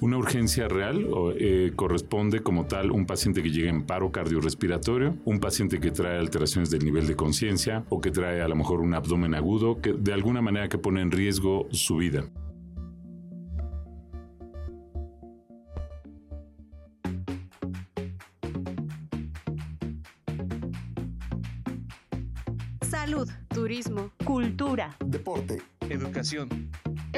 Una urgencia real eh, corresponde como tal un paciente que llega en paro cardiorrespiratorio, un paciente que trae alteraciones del nivel de conciencia o que trae a lo mejor un abdomen agudo que de alguna manera que pone en riesgo su vida. Salud, turismo, cultura, deporte, educación.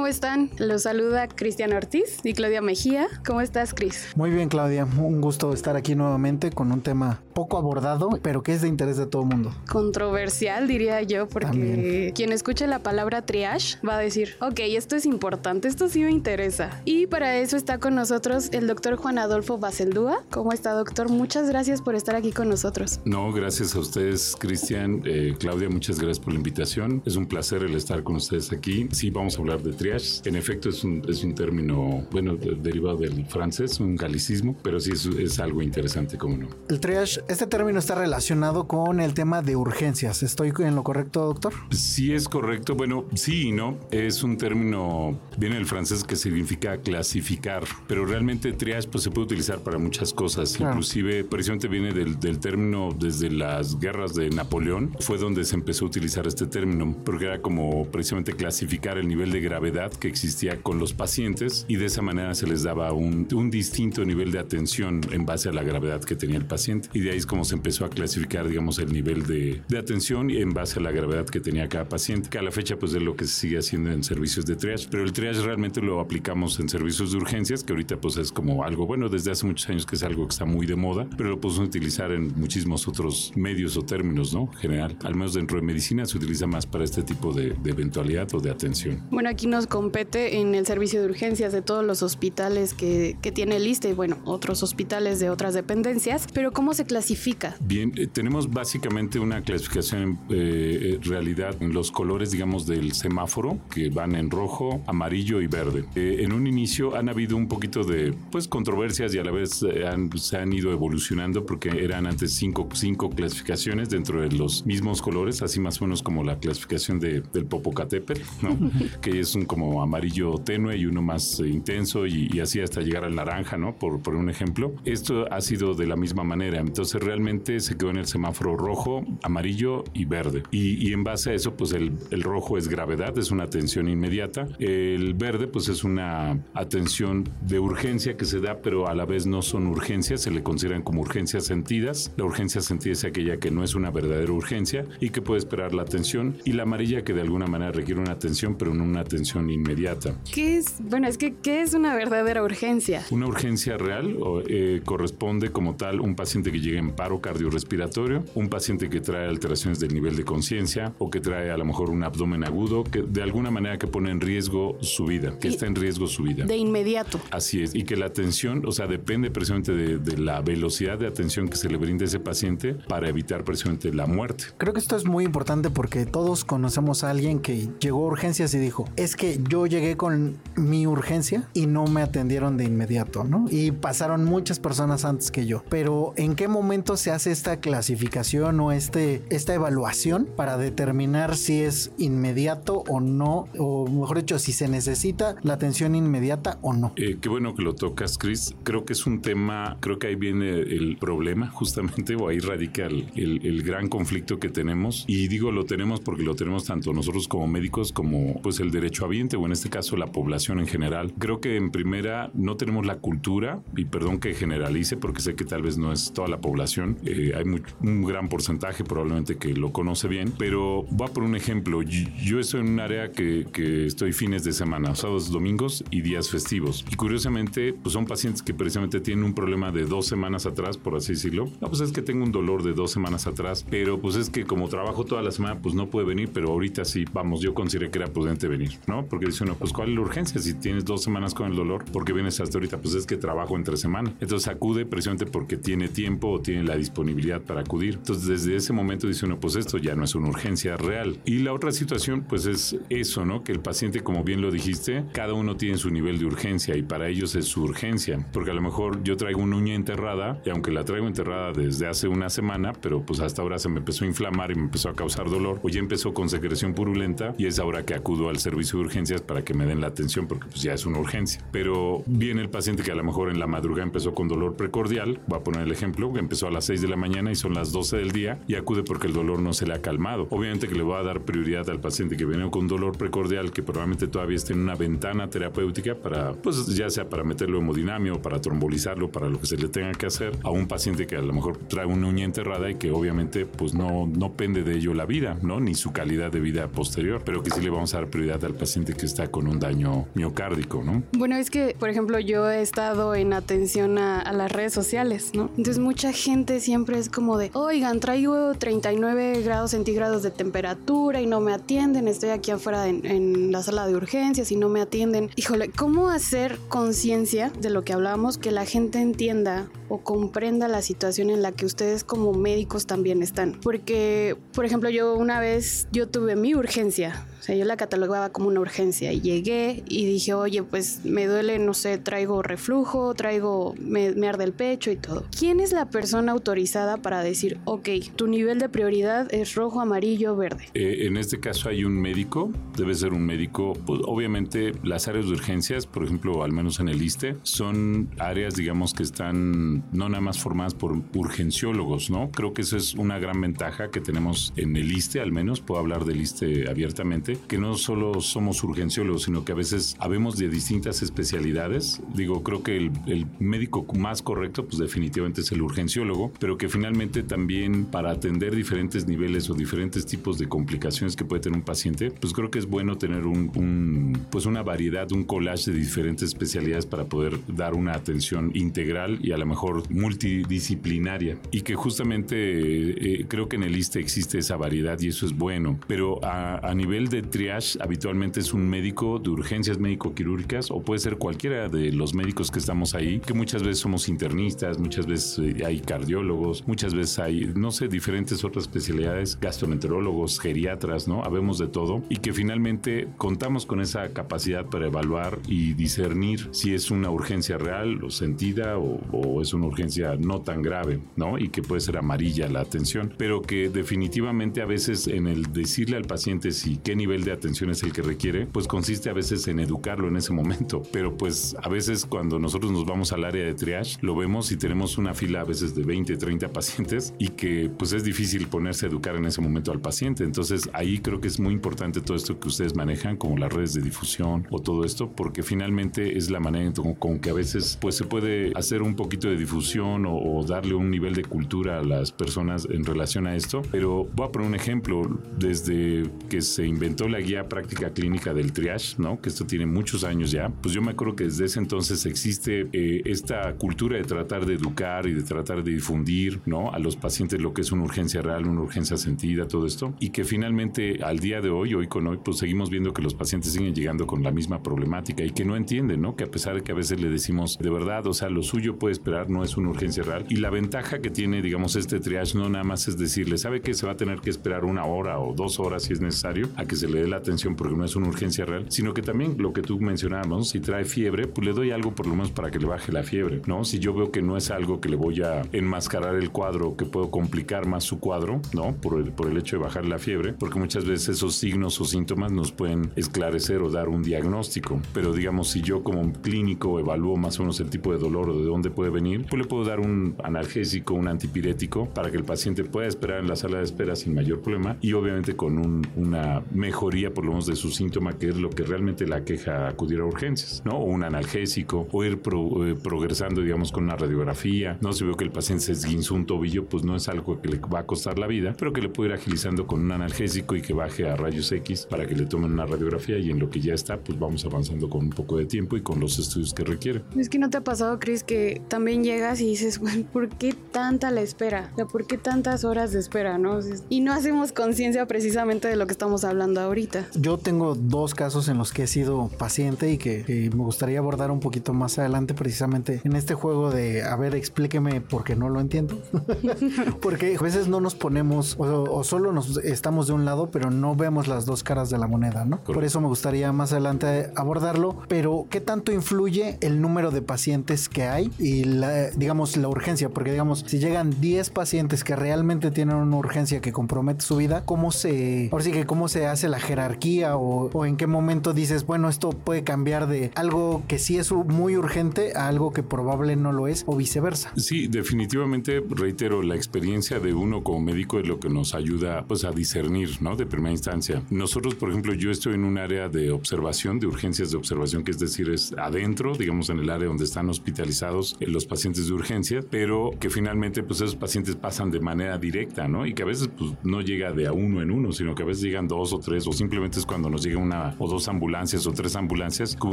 ¿Cómo están? Los saluda Cristian Ortiz y Claudia Mejía. ¿Cómo estás, Cris? Muy bien, Claudia. Un gusto estar aquí nuevamente con un tema poco abordado, pero que es de interés de todo el mundo. Controversial, diría yo, porque quien escuche la palabra triage va a decir, ok, esto es importante, esto sí me interesa. Y para eso está con nosotros el doctor Juan Adolfo Baseldúa. ¿Cómo está, doctor? Muchas gracias por estar aquí con nosotros. No, gracias a ustedes, Cristian. Eh, Claudia, muchas gracias por la invitación. Es un placer el estar con ustedes aquí. Sí, vamos a hablar de triage. En efecto, es un, es un término, bueno, derivado del francés, un galicismo, pero sí es, es algo interesante, como no. El triage, este término está relacionado con el tema de urgencias. ¿Estoy en lo correcto, doctor? Sí, es correcto. Bueno, sí y no. Es un término, viene del francés que significa clasificar, pero realmente triage pues, se puede utilizar para muchas cosas. Inclusive, precisamente viene del, del término desde las guerras de Napoleón, fue donde se empezó a utilizar este término, porque era como precisamente clasificar el nivel de gravedad que existía con los pacientes y de esa manera se les daba un, un, distinto nivel de atención en base a la gravedad que tenía el paciente. Y de ahí es como se empezó a clasificar, digamos, el nivel de, de atención en base a la gravedad que tenía cada paciente, que a la fecha pues es lo que se sigue haciendo en servicios de triage. Pero el triage realmente lo aplicamos en servicios de urgencias, que ahorita pues es como algo, bueno, desde hace muchos años que es algo que está muy de moda, pero lo podemos utilizar en muchísimos otros medios o términos, ¿no? General, al menos dentro de medicina se utiliza más para este tipo de, de eventualidad o de atención. Bueno, aquí nos compete en el servicio de urgencias de todos los hospitales que, que tiene lista y bueno, otros hospitales de otras dependencias, pero ¿cómo se clasifica? Bien, eh, tenemos básicamente una clasificación en eh, realidad en los colores, digamos, del semáforo, que van en rojo, amarillo y verde. Eh, en un inicio han habido un poquito de, pues, controversias y a la vez eh, han, se han ido evolucionando porque eran antes cinco, cinco clasificaciones dentro de los mismos colores, así más o menos como la clasificación de, del Popocatépetl, ¿no? que es un como amarillo tenue y uno más eh, intenso y, así hasta llegar al naranja, ¿no? Por, por un ejemplo. Esto ha sido de la misma manera. Entonces realmente se quedó en el semáforo rojo, amarillo y verde. Y, y en base a eso, pues el, el, rojo es gravedad, es una atención inmediata. El verde, pues es una atención de urgencia que se da, pero a la vez no son urgencias, se le consideran como urgencias sentidas. La urgencia sentida es aquella que no es una verdadera urgencia y que puede esperar la atención. Y la amarilla que de alguna manera requiere una atención, pero no una atención inmediata. ¿Qué es? Bueno, es que ¿qué es una verdadera urgencia? Una urgencia real eh, corresponde como tal un paciente que llega en paro cardiorrespiratorio, un paciente que trae alteraciones del nivel de conciencia o que trae a lo mejor un abdomen agudo, que de alguna manera que pone en riesgo su vida, que y está en riesgo su vida. De inmediato. Así es, y que la atención, o sea, depende precisamente de, de la velocidad de atención que se le brinda a ese paciente para evitar precisamente la muerte. Creo que esto es muy importante porque todos conocemos a alguien que llegó a urgencias y dijo, es que yo llegué con mi urgencia y no me atendieron de inmediato, ¿no? Y pasaron muchas personas antes que yo. Pero ¿en qué momento se hace esta clasificación o este, esta evaluación para determinar si es inmediato o no? O mejor dicho, si se necesita la atención inmediata o no. Eh, qué bueno que lo tocas, Chris. Creo que es un tema, creo que ahí viene el problema justamente, o ahí radica el, el, el gran conflicto que tenemos. Y digo lo tenemos porque lo tenemos tanto nosotros como médicos como pues el derecho habiente o en este caso la población en general. Creo que en primera no tenemos la cultura, y perdón que generalice porque sé que tal vez no es toda la población, eh, hay muy, un gran porcentaje probablemente que lo conoce bien, pero voy a por un ejemplo, yo, estoy en un área que, que, estoy fines de semana, sábados, domingos y días festivos, y curiosamente pues son pacientes que precisamente tienen un problema de dos semanas atrás, por así decirlo, no, pues es que tengo un dolor de dos semanas atrás, pero pues es que como trabajo toda la semana pues no puede venir, pero ahorita sí, vamos, yo consideré que era prudente venir, ¿no? ¿no? Porque dice uno, pues ¿cuál es la urgencia? Si tienes dos semanas con el dolor, ¿por qué vienes hasta ahorita? Pues es que trabajo entre semana. Entonces acude precisamente porque tiene tiempo o tiene la disponibilidad para acudir. Entonces desde ese momento dice uno, pues esto ya no es una urgencia real. Y la otra situación, pues es eso, ¿no? Que el paciente, como bien lo dijiste, cada uno tiene su nivel de urgencia y para ellos es su urgencia. Porque a lo mejor yo traigo una uña enterrada y aunque la traigo enterrada desde hace una semana, pero pues hasta ahora se me empezó a inflamar y me empezó a causar dolor o ya empezó con secreción purulenta y es ahora que acudo al servicio de urgencias para que me den la atención porque pues ya es una urgencia. Pero viene el paciente que a lo mejor en la madrugada empezó con dolor precordial, voy a poner el ejemplo, que empezó a las 6 de la mañana y son las 12 del día y acude porque el dolor no se le ha calmado. Obviamente que le voy a dar prioridad al paciente que viene con dolor precordial que probablemente todavía esté en una ventana terapéutica para, pues ya sea para meterlo hemodinamio para trombolizarlo, para lo que se le tenga que hacer, a un paciente que a lo mejor trae una uña enterrada y que obviamente pues no, no pende de ello la vida, ¿no? Ni su calidad de vida posterior, pero que sí le vamos a dar prioridad al paciente que está con un daño miocárdico, ¿no? Bueno, es que, por ejemplo, yo he estado en atención a, las redes sociales, ¿no? Entonces mucha gente siempre es como de, oigan, traigo 39 grados centígrados de temperatura y no me atienden, estoy aquí afuera en, en la sala de urgencias y no me atienden. Híjole, ¿cómo hacer conciencia de lo que hablamos, que la gente entienda o comprenda la situación en la que ustedes como médicos también están? Porque, por ejemplo, yo una vez, yo tuve mi urgencia, o sea, yo la catalogaba como una urgencia y llegué y dije, oye, pues me duele, no sé, traigo reflujo, traigo, me, me arde el pecho y todo. ¿Quién es la persona autorizada para decir, ok, tu nivel de prioridad es rojo, amarillo, verde? Eh, en este caso hay un médico, debe ser un médico. Pues, obviamente las áreas de urgencias, por ejemplo, al menos en el ISTE, son áreas, digamos, que están no nada más formadas por urgenciólogos, ¿no? Creo que eso es una gran ventaja que tenemos en el ISTE, al menos, puedo hablar del ISTE abiertamente, que no solo somos urgenciólogos, sino que a veces habemos de distintas especialidades. Digo, creo que el, el médico más correcto, pues definitivamente es el urgenciólogo, pero que finalmente también para atender diferentes niveles o diferentes tipos de complicaciones que puede tener un paciente, pues creo que es bueno tener un, un, pues una variedad, un collage de diferentes especialidades para poder dar una atención integral y a lo mejor multidisciplinaria. Y que justamente eh, creo que en el ISTE existe esa variedad y eso es bueno. Pero a, a nivel de triage, habitualmente es un médico de urgencias médico-quirúrgicas o puede ser cualquiera de los médicos que estamos ahí, que muchas veces somos internistas, muchas veces eh, hay cardiólogos, muchas veces hay, no sé, diferentes otras especialidades, gastroenterólogos, geriatras, ¿no? Habemos de todo y que finalmente contamos con esa capacidad para evaluar y discernir si es una urgencia real o sentida o, o es una urgencia no tan grave, ¿no? Y que puede ser amarilla la atención, pero que definitivamente a veces en el decirle al paciente si qué nivel de atención es el que requiere, pues consiste a veces en educarlo en ese momento, pero pues a veces cuando nosotros nos vamos al área de triage, lo vemos y tenemos una fila a veces de 20, 30 pacientes y que pues es difícil ponerse a educar en ese momento al paciente. Entonces ahí creo que es muy importante todo esto que ustedes manejan, como las redes de difusión o todo esto, porque finalmente es la manera con, que a veces pues se puede hacer un poquito de difusión o, o, darle un nivel de cultura a las personas en relación a esto. Pero voy a poner un ejemplo, desde que se inventó la guía práctica clínica del triage, ¿no? Que esto tiene muchos años ya, pues yo me acuerdo que desde ese entonces existe eh, esta cultura de tratar de educar y de tratar de difundir, ¿no? A los pacientes lo que es una urgencia real, una urgencia sentida, todo esto, y que finalmente al día de hoy, hoy con hoy, pues seguimos viendo que los pacientes siguen llegando con la misma problemática y que no entienden, ¿no? Que a pesar de que a veces le decimos, de verdad, o sea, lo suyo puede esperar, no es una urgencia real. Y la ventaja que tiene, digamos, este triage no nada más es decirle, ¿sabe que se va a tener que esperar una hora o dos horas si es necesario a que se le dé la atención porque no es una urgencia real, sino que también lo que tú mencionabas, si trae fiebre, pues le doy algo por lo menos para que le baje la fiebre, ¿no? Si yo veo que no es algo que le voy a enmascarar el cuadro, que puedo complicar más su cuadro, ¿no? Por el, por el hecho de bajar la fiebre, porque muchas veces esos signos o síntomas nos pueden esclarecer o dar un diagnóstico. Pero digamos, si yo como clínico evalúo más o menos el tipo de dolor o de dónde puede venir, pues le puedo dar un analgésico, un antipirético, para que el paciente pueda esperar en la sala de espera sin mayor problema y obviamente con un, una mejoría por lo menos de su síntoma, que es lo que realmente la queja acudir a urgencias, ¿no? O un analgésico, o ir pro, eh, progresando, digamos, con una radiografía. No si veo que el paciente se esguinzó un tobillo, pues no es algo que le va a costar la vida, pero que le puede ir agilizando con un analgésico y que baje a rayos X para que le tomen una radiografía y en lo que ya está, pues vamos avanzando con un poco de tiempo y con los estudios que requiere. Es que no te ha pasado, Chris, que también llegas y dices, bueno, ¿por qué tanta la espera? O sea, ¿por qué tantas horas de espera, no? Y no hacemos conciencia precisamente de lo que estamos hablando ahorita. Yo tengo dos casos en los que he sido paciente y que, que me gustaría abordar un poquito más adelante precisamente en este juego de, a ver, explíqueme porque no lo entiendo. porque a veces no nos ponemos o, o, solo nos estamos de un lado, pero no vemos las dos caras de la moneda, ¿no? Correcto. Por eso me gustaría más adelante abordarlo, pero ¿qué tanto influye el número de pacientes que hay y la, digamos la urgencia? Porque digamos, si llegan 10 pacientes que realmente tienen una urgencia que compromete su vida, ¿cómo se, ahora sí que cómo se hace la jerarquía o, o en qué momento dices, bueno, esto puede cambiar de algo que sí es muy urgente a algo que probable no lo es o viceversa? Sí, definitivamente, reitero, la experiencia de uno como médico es lo que nos ayuda pues a discernir, ¿no? De primera instancia. Nosotros, por ejemplo, yo estoy en un área de observación, de urgencias de observación, que es decir, es adentro, digamos, en el área donde están hospitalizados eh, los pacientes de urgencia, pero que finalmente, pues esos pacientes pasan de manera directa, ¿no? Y que a veces, pues, no llega de a uno en uno, sino que a veces llegan dos o tres, o simplemente es cuando nos llega una o dos ambulancias o tres ambulancias con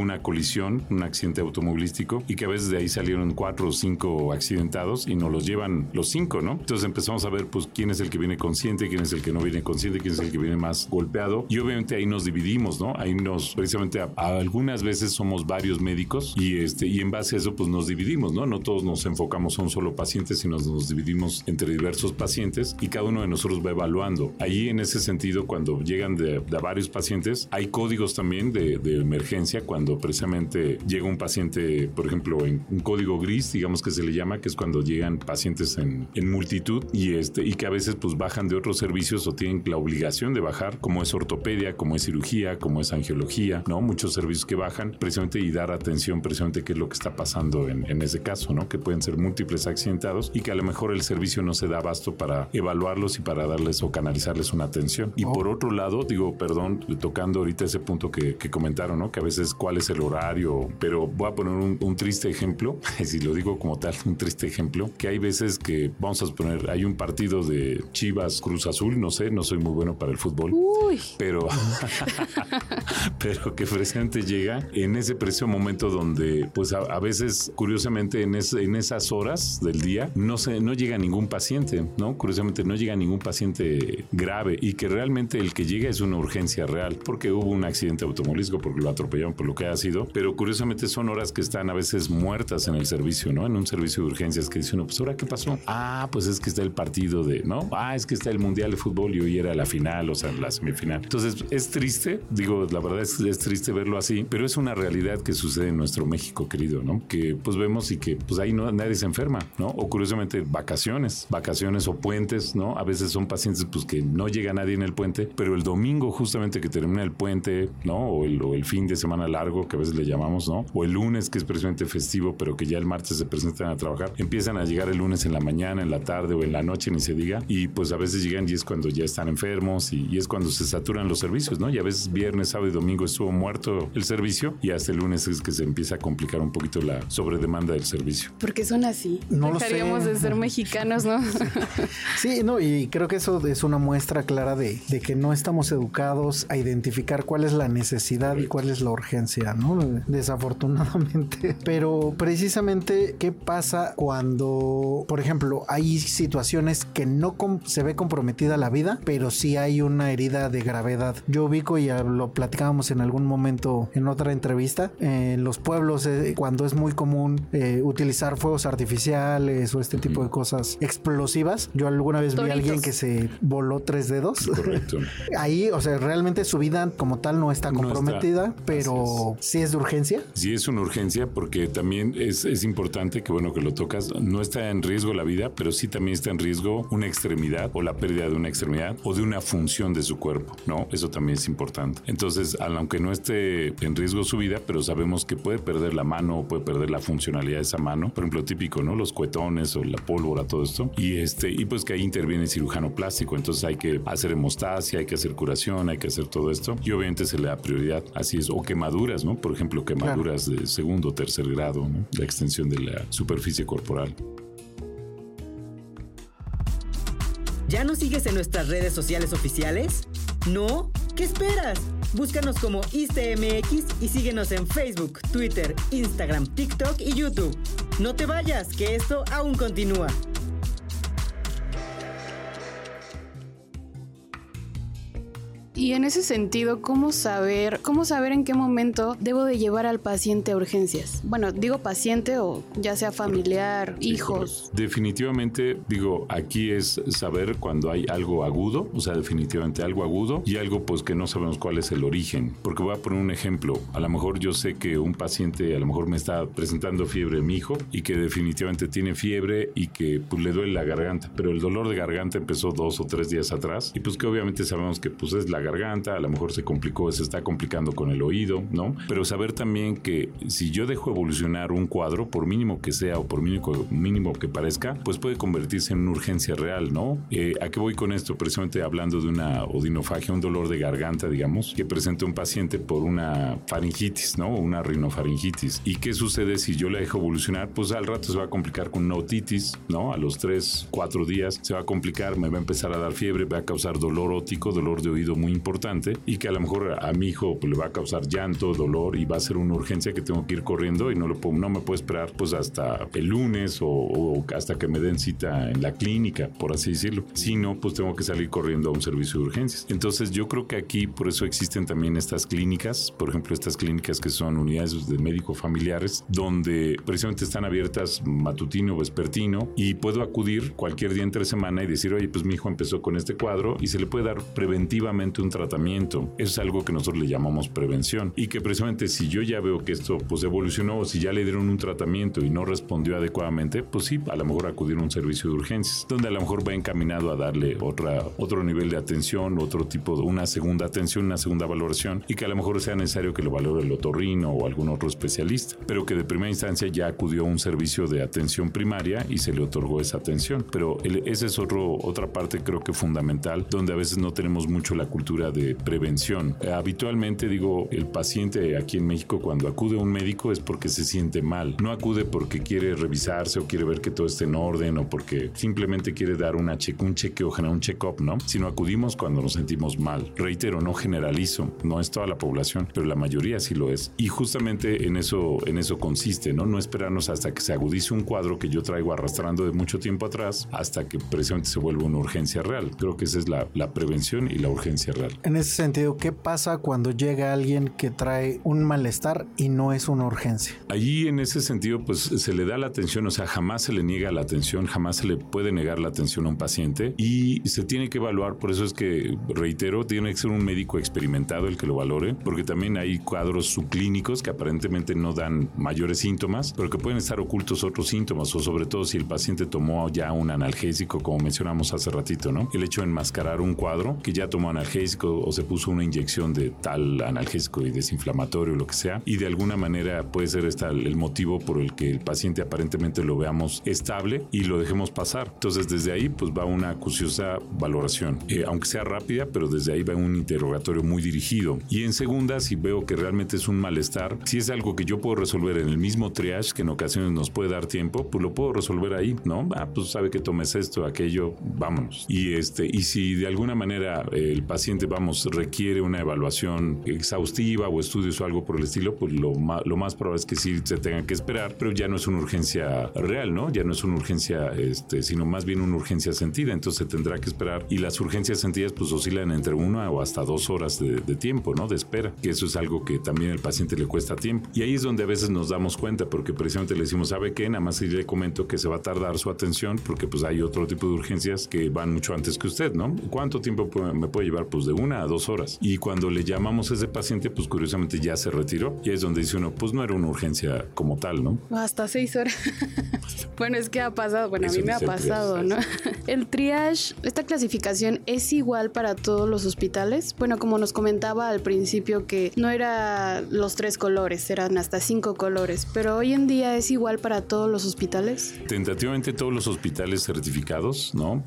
una colisión, un accidente automovilístico, y que a veces de ahí salieron cuatro o cinco accidentados y nos los llevan los cinco, ¿no? Entonces empezamos a ver, pues, quién es el que viene consciente, quién es el que no viene consciente, quién es el que viene más golpeado, y obviamente ahí nos dividimos, ¿no? Ahí nos, precisamente, a, a algunas veces somos varios médicos y este, y en base a eso, pues nos dividimos, ¿no? No todos nos enfocamos a un solo paciente, sino nos dividimos entre diversos pacientes y cada uno de nosotros va evaluando. Ahí, en ese sentido, cuando llegan de, de varios pacientes, hay códigos también de, de, emergencia cuando precisamente llega un paciente, por ejemplo, en un código gris, digamos que se le llama, que es cuando llegan pacientes en, en multitud y, este, y que a veces pues bajan de otros servicios o tienen la obligación de bajar, como es ortopedia, como es cirugía, como es angiología, ¿no? Muchos servicios que bajan precisamente y dar atención precisamente qué es lo que está pasando en, en ese caso, ¿no? Que pueden ser múltiples accidentados y que a lo mejor el servicio no se da abasto para evaluarlos y para darles o canalizarles una atención. Y oh. por otro lado, digo, perdón, tocando ahorita ese punto que, que, comentaron, ¿no? Que a veces cuál es el horario, pero voy a poner un, un triste ejemplo, si lo digo como tal, un triste ejemplo, que hay veces que, vamos a suponer, hay un partido de Chivas Cruz Azul, no sé, no soy muy bueno para el fútbol, Uy. pero, pero que precisamente llega en ese preciso momento donde, pues a, a veces, curiosamente, en, es, en, esas horas del día, no, se, no llega ningún paciente, ¿no? Curiosamente, no llega ningún paciente grave y que realmente el que llega es una urgencia real, porque hubo un accidente automovilístico, porque lo atropellaron, por lo que ha sido, pero curiosamente son horas que están a veces muertas en el servicio, ¿no? En un servicio de urgencias que dice uno, pues ahora qué pasó? Ah, pues es que está el partido de, ¿no? Ah, es que está el Mundial de Fútbol y hoy era la final, o sea, la semifinal. Entonces, es triste, digo, la verdad es, es triste verlo así, pero es una realidad que sucede en nuestro México, querido, ¿no? Que pues vemos y que pues ahí no, nadie se enferma, ¿no? O curiosamente vacaciones, vacaciones o puentes, ¿no? A veces son pacientes pues que no llega nadie en el puente, pero el domingo justamente que termina el puente, ¿no? O el, o el fin de semana largo que a veces le llamamos, ¿no? O el lunes que es precisamente festivo, pero que ya el martes se presentan a trabajar, empiezan a llegar el lunes en la mañana, en la tarde o en la noche, ni se diga, y pues a veces llegan y es cuando ya están enfermos y, y es cuando se saturan los servicios, ¿no? Y a veces viernes, sábado y domingo estuvo muerto el servicio y hasta el lunes es que se empieza a complicar un poquito la sobredemanda del servicio. Porque son así. No Dejaríamos lo sé. de ser mexicanos, ¿no? Sí, no, y creo que eso es una muestra clara de, de, que no estamos educados a identificar cuál es la necesidad y cuál es la urgencia, ¿no? Desafortunadamente. Pero precisamente, ¿qué pasa cuando, por ejemplo, hay situaciones que no se ve comprometida la vida, pero sí hay una herida de gravedad? Yo ubico y lo platicábamos en algún momento en otra entrevista, en los pueblos, eh, cuando es muy común eh, utilizar fuegos artificiales o este tipo de cosas explosivas. Yo alguna vez Toritos. vi a alguien que se voló tres dedos. Correcto. Ahí, o sea, realmente su vida como tal no está comprometida, no está. pero es. sí es de urgencia. Sí es una urgencia porque también es, es, importante que, bueno, que lo tocas, no está en riesgo la vida, pero sí también está en riesgo una extremidad o la pérdida de una extremidad o de una función de su cuerpo, ¿no? Eso también es importante. Entonces, aunque no esté en riesgo su vida, pero sabemos que puede perder la mano o puede perder la funcionalidad de esa mano, por ejemplo, típico, ¿no? Los cuetones o la pólvora, todo esto. Y este, y pues que ahí interviene el cirujano plástico, entonces hay que hacer hemostasia, hay que hacer curación, hay que hacer todo esto. Y obviamente se le da prioridad, así es, o quemaduras, ¿no? Por ejemplo, quemaduras claro. de segundo o tercer grado, ¿no? La extensión de la superficie corporal. ¿Ya nos sigues en nuestras redes sociales oficiales? ¿No? ¿Qué esperas? Búscanos como ISTMX y síguenos en Facebook, Twitter, Instagram, TikTok y YouTube. No te vayas, que esto aún continúa. Y en ese sentido, ¿cómo saber, cómo saber en qué momento debo de llevar al paciente a urgencias? Bueno, digo paciente o ya sea familiar, hijos. Definitivamente, digo, aquí es saber cuando hay algo agudo, o sea, definitivamente algo agudo y algo pues que no sabemos cuál es el origen. Porque voy a poner un ejemplo. A lo mejor yo sé que un paciente a lo mejor me está presentando fiebre mi hijo y que definitivamente tiene fiebre y que pues le duele la garganta, pero el dolor de garganta empezó dos o tres días atrás y pues que obviamente sabemos que pues es la garganta, a lo mejor se complicó, se está complicando con el oído, ¿no? Pero saber también que si yo dejo evolucionar un cuadro, por mínimo que sea o por mínimo, mínimo que parezca, pues puede convertirse en una urgencia real, ¿no? Eh, ¿A qué voy con esto? Precisamente hablando de una odinofagia, un dolor de garganta, digamos, que presenta un paciente por una faringitis, ¿no? Una rinofaringitis. ¿Y qué sucede si yo la dejo evolucionar? Pues al rato se va a complicar con una otitis, ¿no? A los 3, 4 días se va a complicar, me va a empezar a dar fiebre, va a causar dolor ótico, dolor de oído muy importante y que a lo mejor a mi hijo pues, le va a causar llanto, dolor y va a ser una urgencia que tengo que ir corriendo y no, lo puedo, no me puedo esperar pues hasta el lunes o, hasta que me den cita en la clínica, por así decirlo. Si no, pues tengo que salir corriendo a un servicio de urgencias. Entonces yo creo que aquí por eso existen también estas clínicas, por ejemplo estas clínicas que son unidades de médico familiares, donde precisamente están abiertas matutino o vespertino y puedo acudir cualquier día entre semana y decir, oye, pues mi hijo empezó con este cuadro y se le puede dar preventivamente un tratamiento. Eso es algo que nosotros le llamamos prevención y que precisamente si yo ya veo que esto pues evolucionó o si ya le dieron un tratamiento y no respondió adecuadamente, pues sí, a lo mejor acudir a un servicio de urgencias, donde a lo mejor va encaminado a darle otra, otro nivel de atención, otro tipo de una segunda atención, una segunda valoración y que a lo mejor sea necesario que lo valore el otorrino o algún otro especialista, pero que de primera instancia ya acudió a un servicio de atención primaria y se le otorgó esa atención. Pero esa es otro, otra parte creo que fundamental donde a veces no tenemos mucho la cultura de prevención. Eh, habitualmente digo, el paciente aquí en México cuando acude a un médico es porque se siente mal, no acude porque quiere revisarse o quiere ver que todo esté en orden o porque simplemente quiere dar una check, un chequeo, un check-up, ¿no? Sino acudimos cuando nos sentimos mal. Reitero, no generalizo, no es toda la población, pero la mayoría sí lo es. Y justamente en eso, en eso consiste, ¿no? No esperarnos hasta que se agudice un cuadro que yo traigo arrastrando de mucho tiempo atrás hasta que precisamente se vuelva una urgencia real. Creo que esa es la, la prevención y la urgencia En ese sentido, ¿qué pasa cuando llega alguien que trae un malestar y no es una urgencia? Allí en ese sentido, pues se le da la atención, o sea, jamás se le niega la atención, jamás se le puede negar la atención a un paciente y se tiene que evaluar, por eso es que, reitero, tiene que ser un médico experimentado el que lo valore, porque también hay cuadros subclínicos que aparentemente no dan mayores síntomas, pero que pueden estar ocultos otros síntomas, o sobre todo si el paciente tomó ya un analgésico, como mencionamos hace ratito, ¿no? El hecho de enmascarar un cuadro que ya tomó analgésico o se puso una inyección de tal analgésico y desinflamatorio, lo que sea, y de alguna manera puede ser esta el motivo por el que el paciente aparentemente lo veamos estable y lo dejemos pasar. Entonces desde ahí pues va una acuciosa valoración, eh, aunque sea rápida, pero desde ahí va un interrogatorio muy dirigido. Y en segunda, si veo que realmente es un malestar, si es algo que yo puedo resolver en el mismo triage, que en ocasiones nos puede dar tiempo, pues lo puedo resolver ahí, ¿no? Ah, pues sabe que tomes esto, aquello, vámonos. Y este, y si de alguna manera el paciente, vamos, requiere una evaluación exhaustiva o estudios o algo por el estilo, pues lo más, lo más probable es que sí se tenga que esperar, pero ya no es una urgencia real, ¿no? Ya no es una urgencia, este, sino más bien una urgencia sentida, entonces se tendrá que esperar. Y las urgencias sentidas pues oscilan entre una o hasta dos horas de, de tiempo, ¿no? De espera, que eso es algo que también al paciente le cuesta tiempo. Y ahí es donde a veces nos damos cuenta, porque precisamente le decimos, ¿sabe qué? Nada más le comento que se va a tardar su atención, porque pues hay otro tipo de urgencias que van mucho antes que usted, ¿no? ¿Cuánto tiempo me puede llevar? Pues de una a dos horas. Y cuando le llamamos a ese paciente, pues curiosamente ya se retiró. Y es donde dice uno, pues no era una urgencia como tal, ¿no? Hasta seis horas. bueno, es que ha pasado, bueno, a mí me ha pasado, ¿no? El triage, esta clasificación es igual para todos los hospitales. Bueno, como nos comentaba al principio que no era los tres colores, eran hasta cinco colores, pero hoy en día es igual para todos los hospitales. Tentativamente todos los hospitales certificados, ¿no?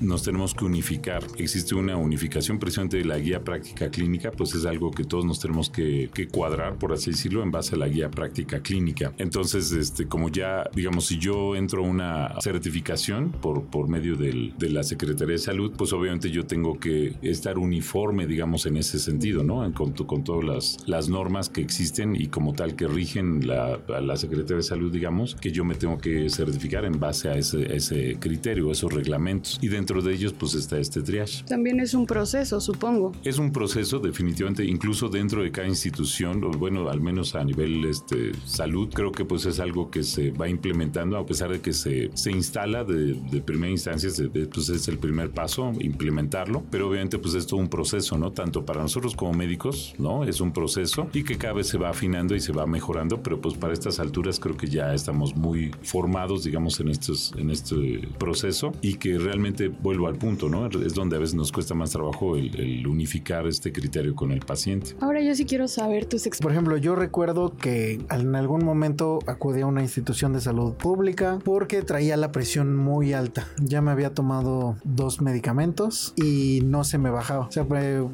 nos tenemos que unificar. Existe una unificación precisamente de la guía práctica clínica, pues es algo que todos nos tenemos que, que cuadrar, por así decirlo, en base a la guía práctica clínica. Entonces, este, como ya, digamos, si yo entro a una certificación por, por medio del, de la Secretaría de Salud, pues obviamente yo tengo que estar uniforme, digamos, en ese sentido, ¿no? Con, con todas las, las normas que existen y como tal que rigen la, la Secretaría de Salud, digamos, que yo me tengo que certificar en base a ese, ese criterio, esos reglamentos. Y dentro de ellos, pues está este triage. También es un proceso, supongo. Es un proceso definitivamente, incluso dentro de cada institución, o bueno, al menos a nivel este, salud, creo que pues es algo que se va implementando, a pesar de que se, se instala de, primera instancia, pues es el primer paso, implementarlo, pero obviamente pues es todo un proceso, ¿no? Tanto para nosotros como médicos, ¿no? Es un proceso y que cada vez se va afinando y se va mejorando, pero pues para estas alturas creo que ya estamos muy formados, digamos, en, estos, en este proceso y que realmente vuelvo al punto, ¿no? Es donde a veces nos cuesta más trabajo el, unificar este criterio con el paciente. Ahora yo sí quiero saber tus Por ejemplo, yo recuerdo que en algún momento acudí a una institución de salud pública porque traía la presión muy alta. Ya me había tomado dos medicamentos y no se me bajaba. O sea,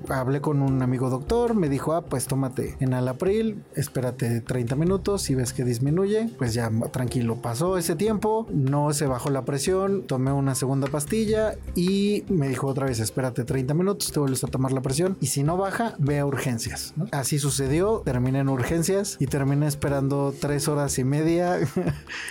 hablé con un amigo doctor, me dijo, ah, pues tómate en Alapril, espérate 30 minutos, si ves que disminuye, pues ya tranquilo. Pasó ese tiempo, no se bajó la presión, tomé una segunda pastilla y me dijo otra vez, espérate 30 minutos, te vuelves a tomar la presión y si no baja, ve a urgencias. Así sucedió, terminé en urgencias y terminé esperando tres horas y media.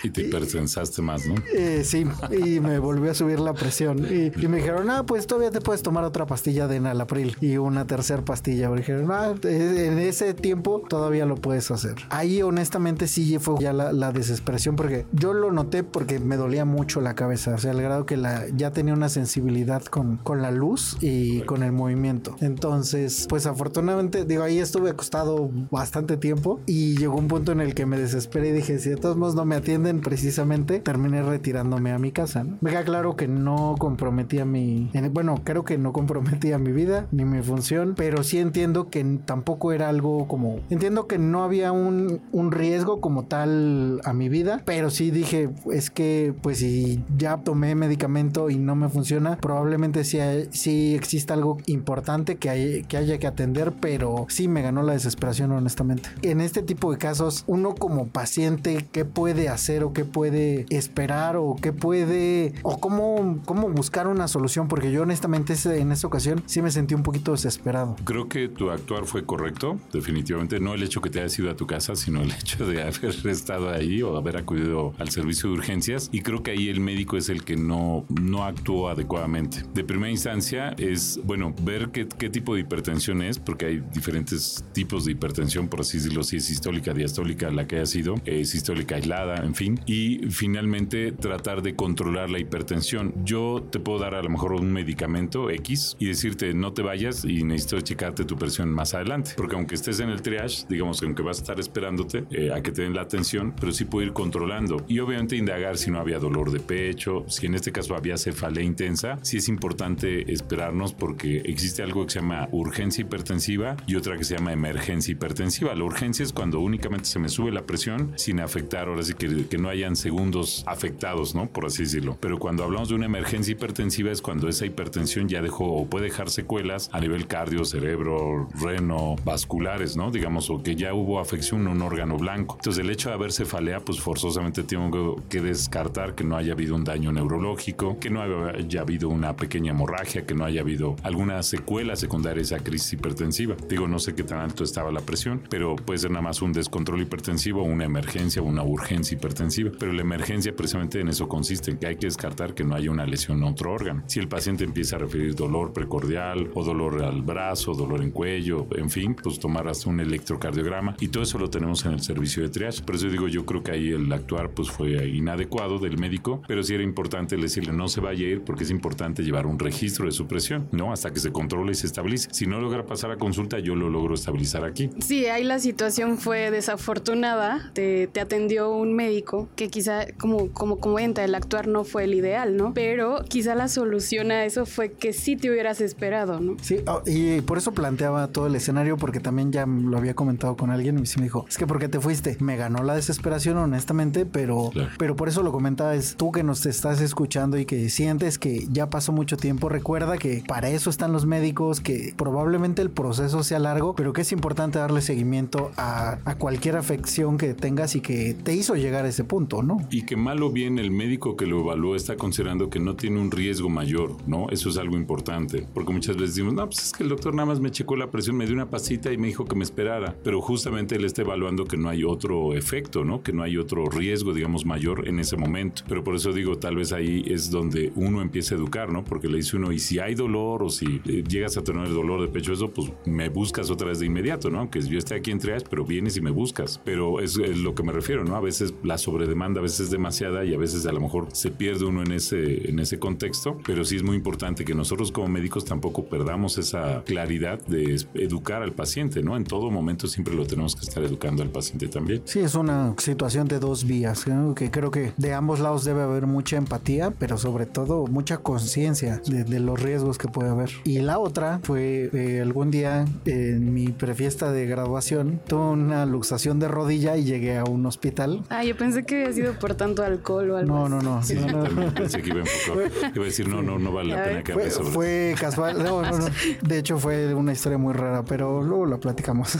Y te hipertensaste más, ¿no? Eh, sí, y me volvió a subir la presión. Y, me dijeron, ah, pues todavía te puedes tomar otra pastilla de Enalapril y una tercera pastilla. Me dijeron, ah, en ese tiempo todavía lo puedes hacer. Ahí honestamente sí fue ya la, desesperación porque yo lo noté porque me dolía mucho la cabeza, o sea, al grado que la, ya tenía una sensibilidad con, con la luz y con el movimiento. Entonces, pues afortunadamente, digo, ahí estuve acostado bastante tiempo y llegó un punto en el que me desesperé y dije, si de todos modos no me atienden precisamente, terminé retirándome a mi casa. Me queda claro que no comprometía mi, bueno, creo que no comprometía mi vida ni mi función, pero sí entiendo que tampoco era algo como, entiendo que no había un, un riesgo como tal a mi vida, pero sí dije, es que pues si ya tomé medicamento y no me funciona, probablemente sí, sí exista algo importante que, hay, que haya que atender, pero sí me ganó la desesperación honestamente. En este tipo de casos, uno como paciente, ¿qué puede hacer o qué puede esperar o qué puede o cómo, cómo buscar una solución? Porque yo honestamente en esta ocasión sí me sentí un poquito desesperado. Creo que tu actuar fue correcto, definitivamente. No el hecho que te hayas ido a tu casa, sino el hecho de haber estado ahí o haber acudido al servicio de urgencias. Y creo que ahí el médico es el que no, no actuó adecuadamente. De primera instancia es, bueno, ver qué, tipo de hipertensión es, porque hay diferentes tipos de hipertensión, por así decirlo, si es sistólica, diastólica, la que haya sido, es sistólica aislada, en fin. Y finalmente tratar de controlar la hipertensión. Yo te puedo dar a lo mejor un medicamento X y decirte no te vayas y necesito checarte tu presión más adelante. Porque aunque estés en el triage, digamos que aunque vas a estar esperándote eh, a que te den la atención, pero sí puedo ir controlando. Y obviamente indagar si no había dolor de pecho, si en este caso había cefalea intensa, sí es importante esperarnos porque existe algo que se llama urgencia hipertensiva y otra que se llama emergencia hipertensiva. La urgencia es cuando únicamente se me sube la presión sin afectar, ahora sí que, que no hayan segundos afectados, ¿no? Por así decirlo. Pero cuando hablamos de una emergencia hipertensiva es cuando esa hipertensión ya dejó o puede dejar secuelas a nivel cardio, cerebro, reno, vasculares, ¿no? Digamos, o que ya hubo afección a un órgano blanco. Entonces, el hecho de haber cefalea, pues forzosamente tengo que descartar que no haya habido un daño neurológico, que no haya habido una pequeña hemorragia, que no haya habido alguna secuela secundaria a esa crisis hipertensiva. Digo, no sé qué tan alto estaba la presión, pero puede ser nada más un descontrol hipertensivo, una emergencia, una urgencia hipertensiva. Pero la emergencia precisamente en eso consiste, en que hay que descartar que no haya una lesión a otro órgano. Si el paciente empieza a referir dolor precordial o dolor al brazo, dolor en cuello, en fin, pues tomar hasta un electrocardiograma y todo eso lo tenemos en el servicio de triage. Por eso digo, yo creo que ahí el actuar pues fue inadecuado del médico, pero sí era importante decirle no se vaya a ir porque es importante llevar un registro de su presión, ¿no? Hasta que se controle y se estabilice. Si no logra pasar a consulta, yo lo logro estabilizar aquí. Sí, ahí la situación fue desafortunada. Te, te atendió un médico que quizá, como, como comenta, el actuar no fue el ideal, ¿no? Pero quizá la solución a eso fue que sí te hubieras esperado, ¿no? Sí, oh, y por eso planteaba todo el escenario, porque también ya lo había comentado con alguien y me dijo, es que ¿por qué te fuiste? Me ganó la desesperación, honestamente, pero, pero por eso lo comentaba, es tú que nos estás escuchando y que sientes que ya pasó mucho tiempo, recuerda que para eso están los médicos, que probablemente el proceso sea largo, pero que es importante darle seguimiento a, cualquier afección que tengas y que te hizo llegar a ese punto, ¿no? Y que mal o bien el médico que lo evaluó está considerando que no tiene un riesgo mayor, ¿no? Eso es algo importante, porque muchas veces decimos, no, pues es que el doctor nada más me checó la presión, me dio una pasita y me dijo que me esperara, pero justamente él está evaluando que no hay otro efecto, ¿no? Que no hay otro riesgo, digamos, mayor en ese momento. Pero por eso digo, tal vez ahí es donde uno empieza a educar, ¿no? Porque le dice uno, y si hay dolor o si llegas a tener dolor de pecho, eso, pues me buscas otra vez de inmediato, ¿no? Aunque yo esté aquí en triage, pero vienes y me buscas. Pero es, lo que me refiero, ¿no? A veces la sobredemanda a veces es demasiada y a veces a lo mejor se pierde uno en ese, en ese contexto, pero sí es muy importante que nosotros como médicos tampoco perdamos esa claridad de educar al paciente, ¿no? En todo momento siempre lo tenemos que estar educando al paciente también. Sí, es una situación de dos vías, que creo que de ambos lados debe haber mucha empatía, pero sobre todo mucha conciencia de, los riesgos que puede haber. La otra fue eh, algún día en mi prefiesta de graduación, tuve una luxación de rodilla y llegué a un hospital. Ah, yo pensé que había sido por tanto alcohol o algo No, no, no. Sí, no, no. también pensé que iba, un poco, iba a decir, no, no, no vale la pena que Fue, sobre fue casual, no, no, no. De hecho fue una historia muy rara, pero luego la platicamos.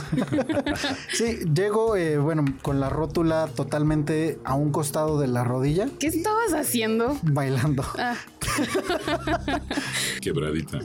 sí, llego, eh, bueno, con la rótula totalmente a un costado de la rodilla, ¿Qué estabas haciendo? bailando. Ah, quebradita.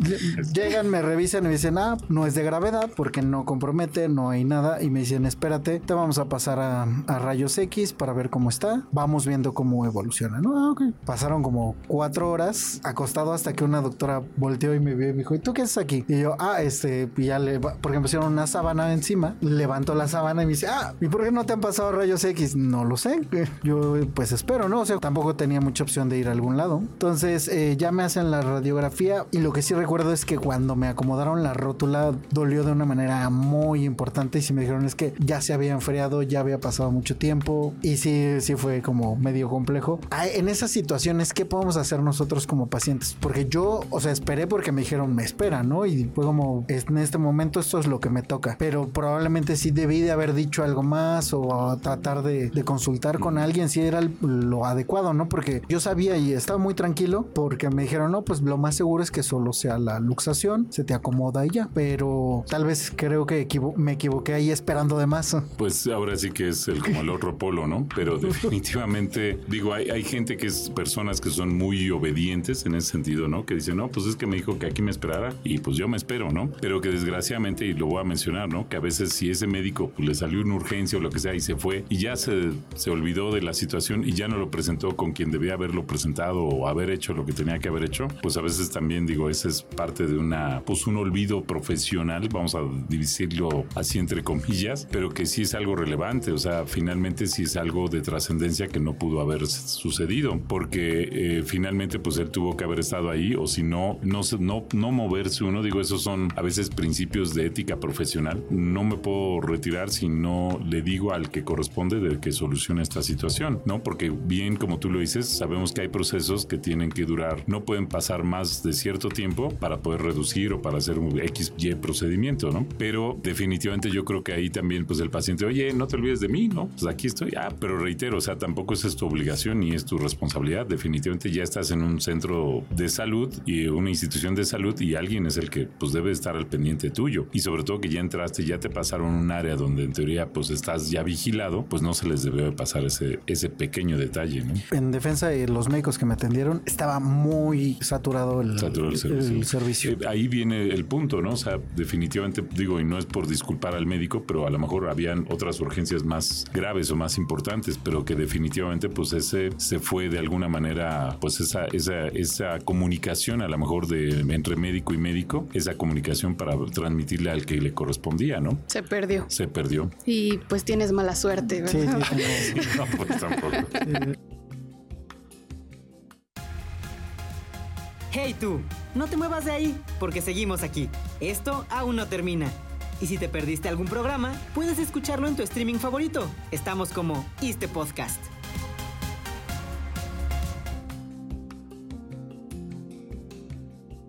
Llegan, me revisan y me dicen, ah, no es de gravedad porque no compromete, no hay nada. Y me dicen, espérate, te vamos a pasar a, rayos X para ver cómo está. Vamos viendo cómo evoluciona, ¿no? Ah, ok. Pasaron como cuatro horas acostado hasta que una doctora volteó y me vio y me dijo, ¿y tú qué haces aquí? Y yo, ah, este, ya le, porque me pusieron una sábana encima, levantó la sábana y me dice, ah, ¿y por qué no te han pasado rayos X? No lo sé. Yo, pues espero, ¿no? O sea, tampoco tenía mucha opción de ir a algún lado. Entonces, eh, ya me hacen la radiografía y lo que sí recuerdo es que cuando me acomodaron la rótula dolió de una manera muy importante y sí me dijeron es que ya se había enfriado, ya había pasado mucho tiempo y sí, sí fue como medio complejo. En esas situaciones, ¿qué podemos hacer nosotros como pacientes? Porque yo, o sea, esperé porque me dijeron, me espera, ¿no? Y fue como, "Es- en este momento esto es lo que me toca. Pero probablemente sí debí de haber dicho algo más o tratar de, de consultar con alguien si era lo adecuado, ¿no? Porque yo sabía y estaba muy tranquilo porque me dijeron, no, pues lo más seguro es que solo sea la luxación, se te acomoda y ya. Pero tal vez creo que equivo- me equivoqué ahí esperando de más. Pues ahora sí que es el, como el otro polo, ¿no? Pero definitivamente, digo, hay, hay gente que es personas que son muy obedientes en ese sentido, ¿no? Que dicen, no, pues es que me dijo que aquí me esperara y pues yo me espero, ¿no? Pero que desgraciadamente, y lo voy a mencionar, ¿no? Que a veces si ese médico pues, le salió una urgencia o lo que sea y se fue y ya se, se olvidó de la situación y ya no lo presentó con quien debía haberlo presentado o haber hecho lo que tenía que haber hecho, pues a veces también digo, ese es parte de una, pues un olvido profesional, vamos a dividirlo así entre comillas, pero que sí es algo relevante, o sea, finalmente sí es algo de trascendencia que no pudo haber sucedido, porque eh, finalmente pues él tuvo que haber estado ahí o si no, no, no, no moverse uno, digo, esos son a veces principios de ética profesional, no me puedo retirar si no le digo al que corresponde de que solucione esta situación, ¿no? Porque bien como tú lo dices, sabemos que hay procesos que tienen que durar, no pueden pasar más de cierto tiempo para poder reducir o para hacer un X, Y procedimiento, ¿no? Pero definitivamente yo creo que ahí también pues el paciente, oye, no te olvides de mí, ¿no? Pues aquí estoy, ah, pero reitero, o sea, tampoco esa es tu obligación ni es tu responsabilidad, definitivamente ya estás en un centro de salud y una institución de salud y alguien es el que pues debe estar al pendiente tuyo y sobre todo que ya entraste, ya te pasaron un área donde en teoría pues estás ya vigilado, pues no se les debe de pasar ese, ese pequeño detalle, ¿no? En defensa de los médicos que me atendieron, estaba muy saturado el, Saturado el servicio. el servicio. Eh, ahí viene el punto, ¿no? O sea, definitivamente digo, y no es por disculpar al médico, pero a lo mejor habían otras urgencias más graves o más importantes, pero que definitivamente pues ese se fue de alguna manera, pues esa, esa, esa comunicación a lo mejor de entre médico y médico, esa comunicación para transmitirle al que le correspondía, ¿no? se perdió. Se perdió. Y pues tienes mala suerte, Sí, ¿verdad? sí, tengo- No, pues tampoco. Hey tú, no te muevas de ahí, porque seguimos aquí. Esto aún no termina. Y si te perdiste algún programa, puedes escucharlo en tu streaming favorito. Estamos como Este Podcast.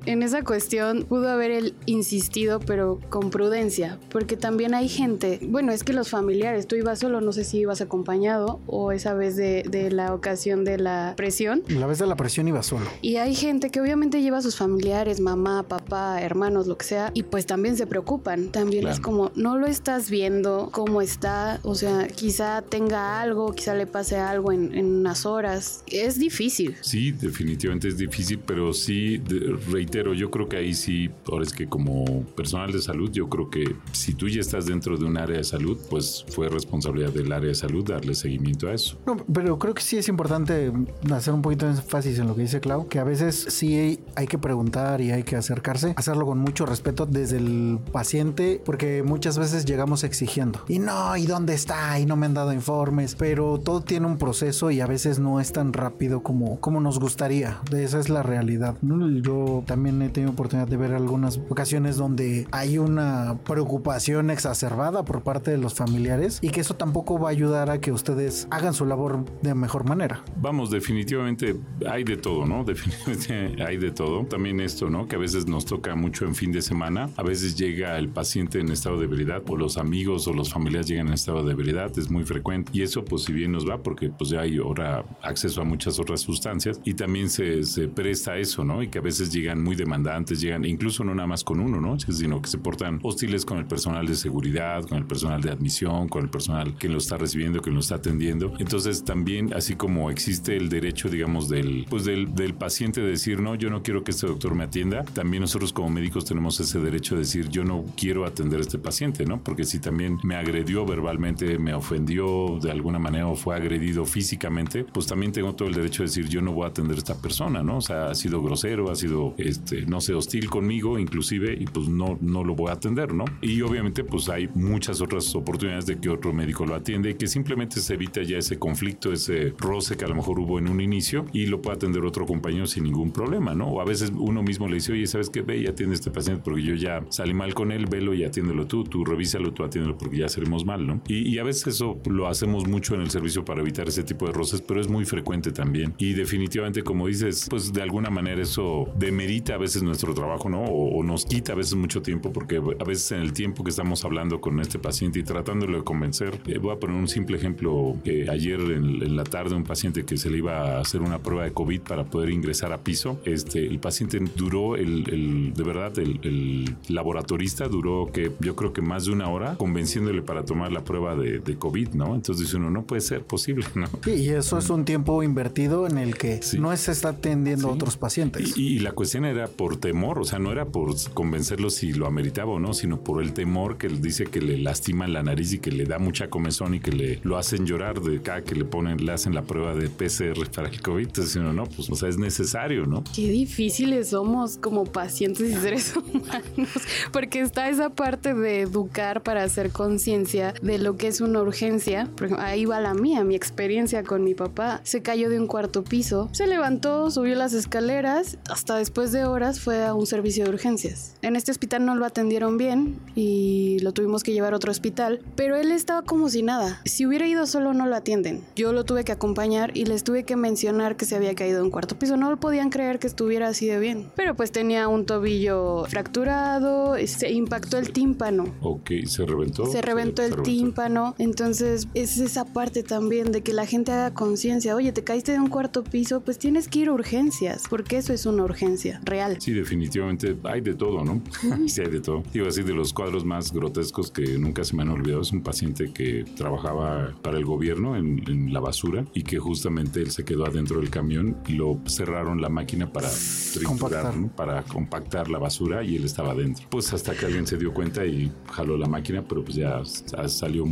En esa cuestión pudo haber él insistido, pero con prudencia, porque también hay gente, bueno, es que los familiares, tú ibas solo, no sé si ibas acompañado o esa vez de, de la ocasión de la presión, La vez de la presión iba solo. y hay gente que obviamente lleva a sus familiares, mamá, papá, hermanos, lo que sea, y pues también se preocupan. También Claro. es como, no lo estás viendo cómo está, o sea, quizá tenga algo, quizá le pase algo en, en unas horas. Es difícil. Sí, definitivamente es difícil, pero sí, reitero, reitero, yo creo que ahí sí, ahora es que como personal de salud, yo creo que si tú ya estás dentro de un área de salud, pues fue responsabilidad del área de salud darle seguimiento a eso. No, pero creo que sí es importante hacer un poquito de énfasis en lo que dice Clau, que a veces sí hay que preguntar y hay que acercarse, hacerlo con mucho respeto desde el paciente, porque muchas veces llegamos exigiendo. Y no, ¿y dónde está? Y no me han dado informes, pero todo tiene un proceso y a veces no es tan rápido como, como nos gustaría. Esa es la realidad. Yo también he tenido oportunidad de ver algunas ocasiones donde hay una preocupación exacerbada por parte de los familiares y que eso tampoco va a ayudar a que ustedes hagan su labor de mejor manera. Vamos, definitivamente hay de todo, ¿no? Definitivamente hay de todo. También esto, ¿no? Que a veces nos toca mucho en fin de semana. A veces llega el paciente en estado de debilidad o los amigos o los familiares llegan en estado de debilidad. Es muy frecuente. Y eso pues si bien nos va porque pues ya hay ahora acceso a muchas otras sustancias y también se, se presta a eso, ¿no? Y que a veces llegan muy demandantes, llegan incluso no nada más con uno, ¿no? Sino que se portan hostiles con el personal de seguridad, con el personal de admisión, con el personal que lo está recibiendo, que lo está atendiendo. Entonces también así como existe el derecho, digamos, del, pues del, del paciente de decir, no, yo no quiero que este doctor me atienda, también nosotros como médicos tenemos ese derecho de decir, yo no quiero atender a este paciente, ¿no? Porque si también me agredió verbalmente, me ofendió de alguna manera o fue agredido físicamente, pues también tengo todo el derecho de decir, yo no voy a atender a esta persona, ¿no? O sea, ha sido grosero, ha sido, este, no sé, hostil conmigo inclusive y pues no, no lo voy a atender, ¿no? Y obviamente pues hay muchas otras oportunidades de que otro médico lo atiende y que simplemente se evita ya ese conflicto, ese roce que a lo mejor hubo en un inicio y lo puede atender otro compañero sin ningún problema, ¿no? O a veces uno mismo le dice, oye, ¿sabes qué? Ve y atiende a este paciente porque yo ya salí mal con él, velo y atiéndelo tú, tú revísalo, tú atiéndelo porque ya seremos mal, ¿no? Y, y a veces eso lo hacemos mucho en el servicio para evitar ese tipo de roces, pero es muy frecuente también. Y definitivamente, como dices, pues de alguna manera eso demerita a veces nuestro trabajo, ¿no? O, o nos quita a veces mucho tiempo porque a veces en el tiempo que estamos hablando con este paciente y tratándolo de convencer, eh, voy a poner un simple ejemplo. ayer en, en, la tarde un paciente que se le iba a hacer una prueba de COVID para poder ingresar a piso, este, el paciente duró, el, el de verdad, el, el, laboratorista duró que yo creo que más de una hora convenciéndole para tomar la prueba de, de COVID, ¿no? Entonces dice uno, no puede ser posible, ¿no? Y eso es un tiempo invertido en el que sí. no se está atendiendo sí. a otros pacientes. Y, y, la cuestión era por temor, o sea, no era por convencerlo si lo ameritaba o no, sino por el temor que dice que le lastima la nariz y que le da mucha comezón y que le lo hacen llorar de cada que le ponen, le hacen la prueba de PCR para el COVID. Entonces, uno, no, pues, o sea, es necesario, ¿no? Qué difíciles somos como pacientes y seres humanos, porque está esa parte de educar para hacer conciencia de lo que es una urgencia. Por ejemplo, ahí va la mía, mi experiencia con mi papá. Se cayó de un cuarto piso, se levantó, subió las escaleras, hasta después de horas fue a un servicio de urgencias. En este hospital no lo atendieron bien y lo tuvimos que llevar a otro hospital, pero él estaba como si nada. Si hubiera ido solo no lo atienden. Yo lo tuve que acompañar y les tuve que mencionar que se había caído de un cuarto piso. No lo podían creer que estuviera así de bien. Pero pues tenía un tobillo fracturado, se impactó el tímpano. Ok, se reventó. Se reventó se, el se reventó. tímpano. Entonces es esa parte también de que la gente haga conciencia. Oye, te caíste de un cuarto piso, pues tienes que ir a urgencias, porque eso es una urgencia real. Sí, definitivamente hay de todo, ¿no? sí, hay de todo. Iba a decir de los cuadros más grotescos que nunca se me han olvidado. Es un paciente que trabajaba para el gobierno en, en la basura y que justamente él se quedó adentro del camión y lo cerraron la máquina para triturar, ¿no? para compactar la basura y él estaba adentro. Pues hasta que alguien se dio cuenta y jaló la máquina, pero pues ya salió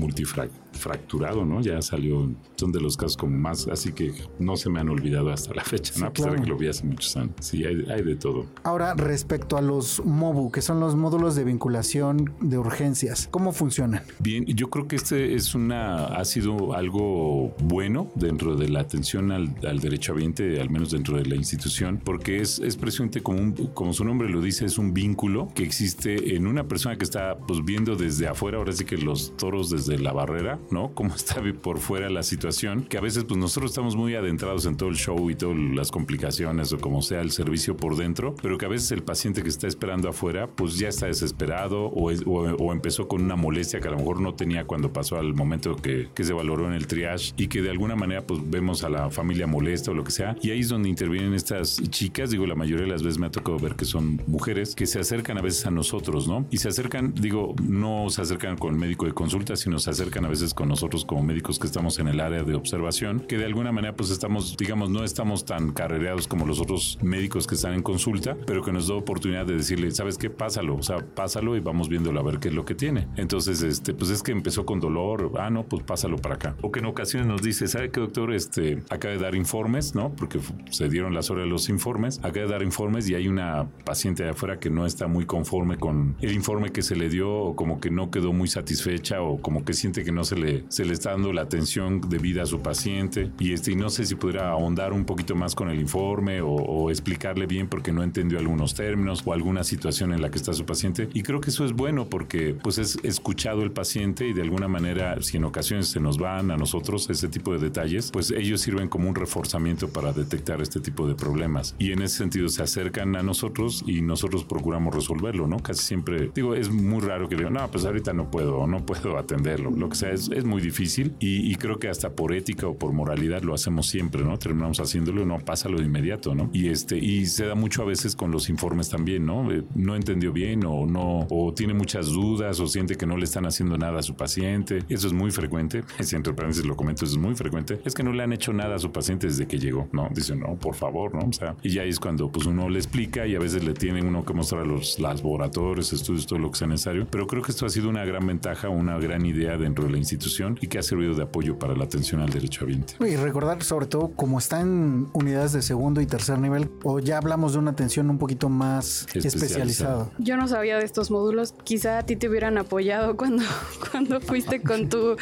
multifracturado, ¿no? Ya salió, son de los casos como más, así que no se me han olvidado hasta la fecha, ¿no? Sí, a pesar claro. de que lo vi hace muchos años. Sí, hay, hay de todo. Ahora, respecto a los MOBU, que son los módulos de vinculación de urgencias, ¿cómo funcionan? Bien, yo creo que este es una, ha sido algo bueno dentro de la atención al, al derecho ambiente, al menos dentro de la institución, porque es, es precisamente como, un, como su nombre lo dice, es un vínculo que existe en una persona que está pues viendo desde afuera, ahora sí que los toros desde la barrera, ¿no? Cómo está por fuera la situación, que a veces pues nosotros estamos muy adentrados en todo el show y todas las complicaciones o como sea el servicio por dentro, pero que a veces el paciente que está esperando afuera pues ya está desesperado o, o empezó con una molestia que a lo mejor no tenía cuando pasó al momento que, que se valoró en el triage y que de alguna manera pues vemos a la familia molesta o lo que sea y ahí es donde intervienen estas chicas, digo la mayoría de las veces me ha tocado ver que son mujeres que se acercan a veces a nosotros, ¿no? Y se acercan, digo, no se acercan con el médico de consulta, sino se acercan a veces con nosotros como médicos que estamos en el área de observación, que de alguna manera pues estamos, digamos, no estamos tan carrereados como los otros médicos que están en consulta, pero que nos da oportunidad de decirle, ¿sabes qué? Pásalo, o sea, pásalo y vamos viéndolo a ver qué es lo que tiene. Entonces, este, pues es que empezó con dolor, ah, no, pues pásalo para acá. O que en ocasiones nos dice, ¿sabe qué, doctor? Este, acaba de dar informes, ¿no? Porque se dieron las horas de los informes, acaba de dar informes y hay una paciente de afuera que no está muy conforme con el informe que se le dio o como que no quedó muy satisfecha o como que siente que no se le, se le está dando la atención debida a su paciente y este, y no sé si pudiera ahondar un poquito más con el informe o, o explicarle bien porque no entendió algunos términos o alguna situación en la que está su paciente y creo que eso es bueno porque pues es escuchado el paciente y de alguna manera si en ocasiones se nos van a nosotros ese tipo de detalles pues ellos sirven como un reforzamiento para detectar este tipo de problemas y en ese sentido se acercan a nosotros y nosotros procuramos resolverlo, ¿no? Casi siempre, digo, es muy raro que digan, no, pues ahorita no puedo, no puedo atenderlo, lo que sea, es, es muy difícil y, y, creo que hasta por ética o por moralidad lo hacemos siempre, ¿no? Terminamos haciéndolo, no pásalo de inmediato, ¿no? Y este, y se da mucho a veces con los informes también, ¿no? Eh, no entendió bien o no, o tiene muchas dudas o siente que no le están haciendo nada a su paciente, eso es muy frecuente, si entre paréntesis lo comento, eso es muy frecuente, es que no le han hecho nada a su paciente desde que llegó, ¿no? Dicen, no, por favor, ¿no? O sea, y ya es cuando pues uno le explica y a veces le tienen uno que mostrar los laboratorios, estudios, todo lo que sea necesario. Pero creo que esto ha sido una gran ventaja, una gran idea dentro de la institución y que ha servido de apoyo para la atención al derecho ambiente. Y recordar sobre todo como está en unidades de segundo y tercer nivel, o ya hablamos de una atención un poquito más especializada. Yo no sabía de estos módulos. Quizá a ti te hubieran apoyado cuando, cuando fuiste con tu...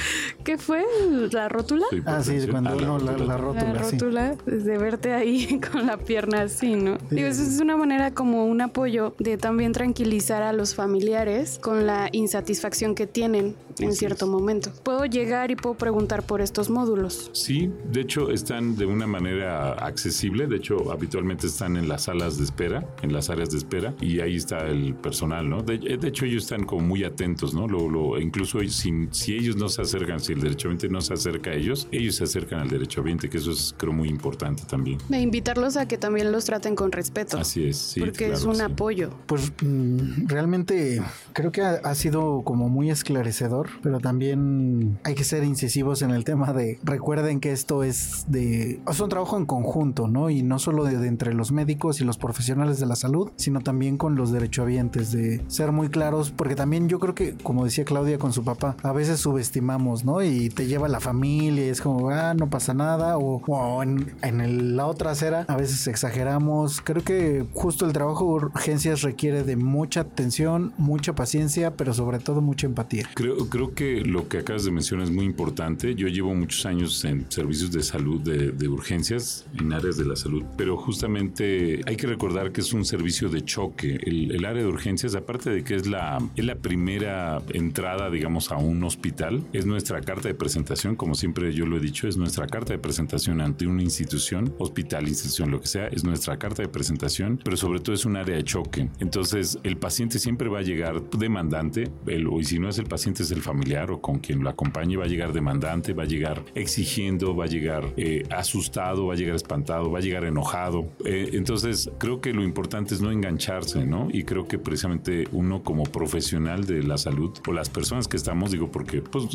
¿Qué fue? ¿La rótula? Sí, ah, sí, cuando ah, la, rótula. La, rótula, la rótula sí. de verte ahí con la pierna así, ¿no? Sí. Digo, eso es una manera como un apoyo de también tranquilizar a los familiares con la insatisfacción que tienen en cierto momento. Puedo llegar y puedo preguntar por estos módulos. Sí, de hecho están de una manera accesible, de hecho habitualmente están en las salas de espera, en las áreas de espera y ahí está el personal, ¿no? De, de hecho ellos están como muy atentos, ¿no? Lo, lo, incluso si, si, ellos no se acercan, si el derecho ambiente no se acerca a ellos, ellos se acercan al derecho ambiente, que eso es creo muy importante también. De invitarlos a que también los traten con respeto. Así es, sí. Porque claro, es un sí. apoyo. Pues mm, realmente creo que ha, ha sido como muy esclarecedor, pero también hay que ser incisivos en el tema de recuerden que esto es de es un trabajo en conjunto, ¿no? Y no solo de, de entre los médicos y los profesionales de la salud, sino también con los derechohabientes de ser muy claros, porque también yo creo que como decía Claudia con su papá, a veces subestimamos, ¿no? Y te lleva la familia y es como, ah, no pasa nada, o, o en, en el, la otra acera a veces exageramos. Creo que justo el trabajo de urgencias requiere de mucha atención, mucha paciencia, pero sobre todo mucha empatía. Creo, creo que lo que acabas de mencionar es muy importante. Yo llevo muchos años en servicios de salud de, de urgencias, en áreas de la salud, pero justamente hay que recordar que es un servicio de choque. El, el área de urgencias, aparte de que es la, es la primera entrada, digamos, a un hospital, es nuestra carta de presentación, como siempre yo lo he dicho, es nuestra carta de presentación ante una institución, hospital, institución, lo que sea, es nuestra carta de presentación, pero sobre todo es un área de choque. Entonces, el paciente siempre va a llegar demandante, el, y si no es el paciente, es el familiar o con quien lo acompañe, va a llegar demandante, va a llegar exigiendo, va a llegar eh, asustado, va a llegar espantado, va a llegar enojado. Eh, entonces, creo que lo importante es no engancharse, ¿no? Y creo que precisamente uno como profesional de la salud o las personas que estamos, digo, porque pues